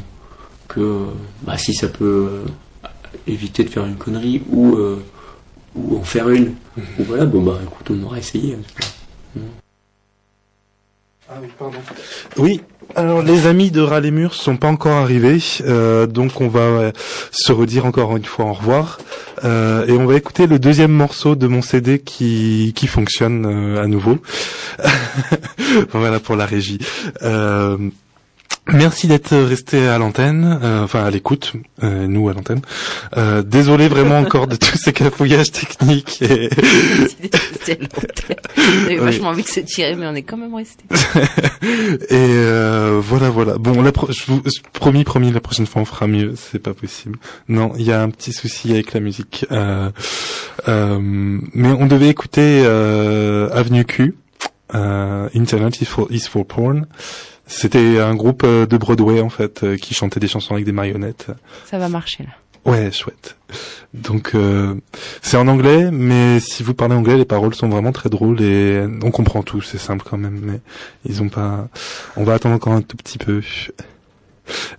que bah, si ça peut euh, éviter de faire une connerie ou, euh, ou en faire une, ou voilà, bon bah écoute, on aura essayé. hein. Ah oui, pardon. Oui, alors les amis de Ras les Murs sont pas encore arrivés, euh, donc on va euh, se redire encore une fois au revoir. Euh, et on va écouter le deuxième morceau de mon CD qui, qui fonctionne euh, à nouveau. voilà pour la régie. Merci d'être resté à l'antenne, euh, enfin à l'écoute, euh, nous à l'antenne. Euh, désolé vraiment encore de tous ces cafouillages techniques. Et... Avait Oui. vachement envie de se tirer, mais on est quand même resté. Et euh, voilà, voilà. Bon, la pro- je vous je- promis, promis, la prochaine fois on fera mieux. C'est pas possible. Non, il y a un petit souci avec la musique. Euh, euh, mais on devait écouter euh, Avenue Q, euh, Internet is for, is for Porn. C'était un groupe euh, de Broadway en fait euh, qui chantait des chansons avec des marionnettes. Ça va marcher là. Ouais, chouette. Donc euh, c'est en anglais, mais si vous parlez anglais, les paroles sont vraiment très drôles et on comprend tout. C'est simple quand même, mais ils ont pas. On va attendre encore un tout petit peu.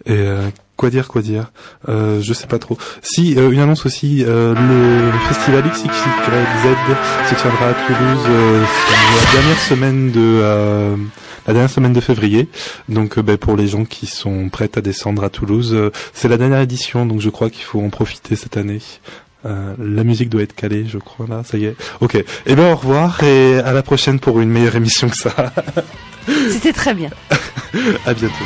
Et euh, quoi dire, quoi dire euh, Je sais pas trop. Si euh, une annonce aussi, euh, le festival XXYZ se tiendra à Toulouse euh, la dernière semaine de euh, la dernière semaine de février. Donc ben, pour les gens qui sont prêts à descendre à Toulouse, euh, c'est la dernière édition, donc je crois qu'il faut en profiter cette année. Euh, la musique doit être calée, je crois là, ça y est. Ok. Eh ben au revoir et à la prochaine pour une meilleure émission que ça. C'était très bien. à bientôt.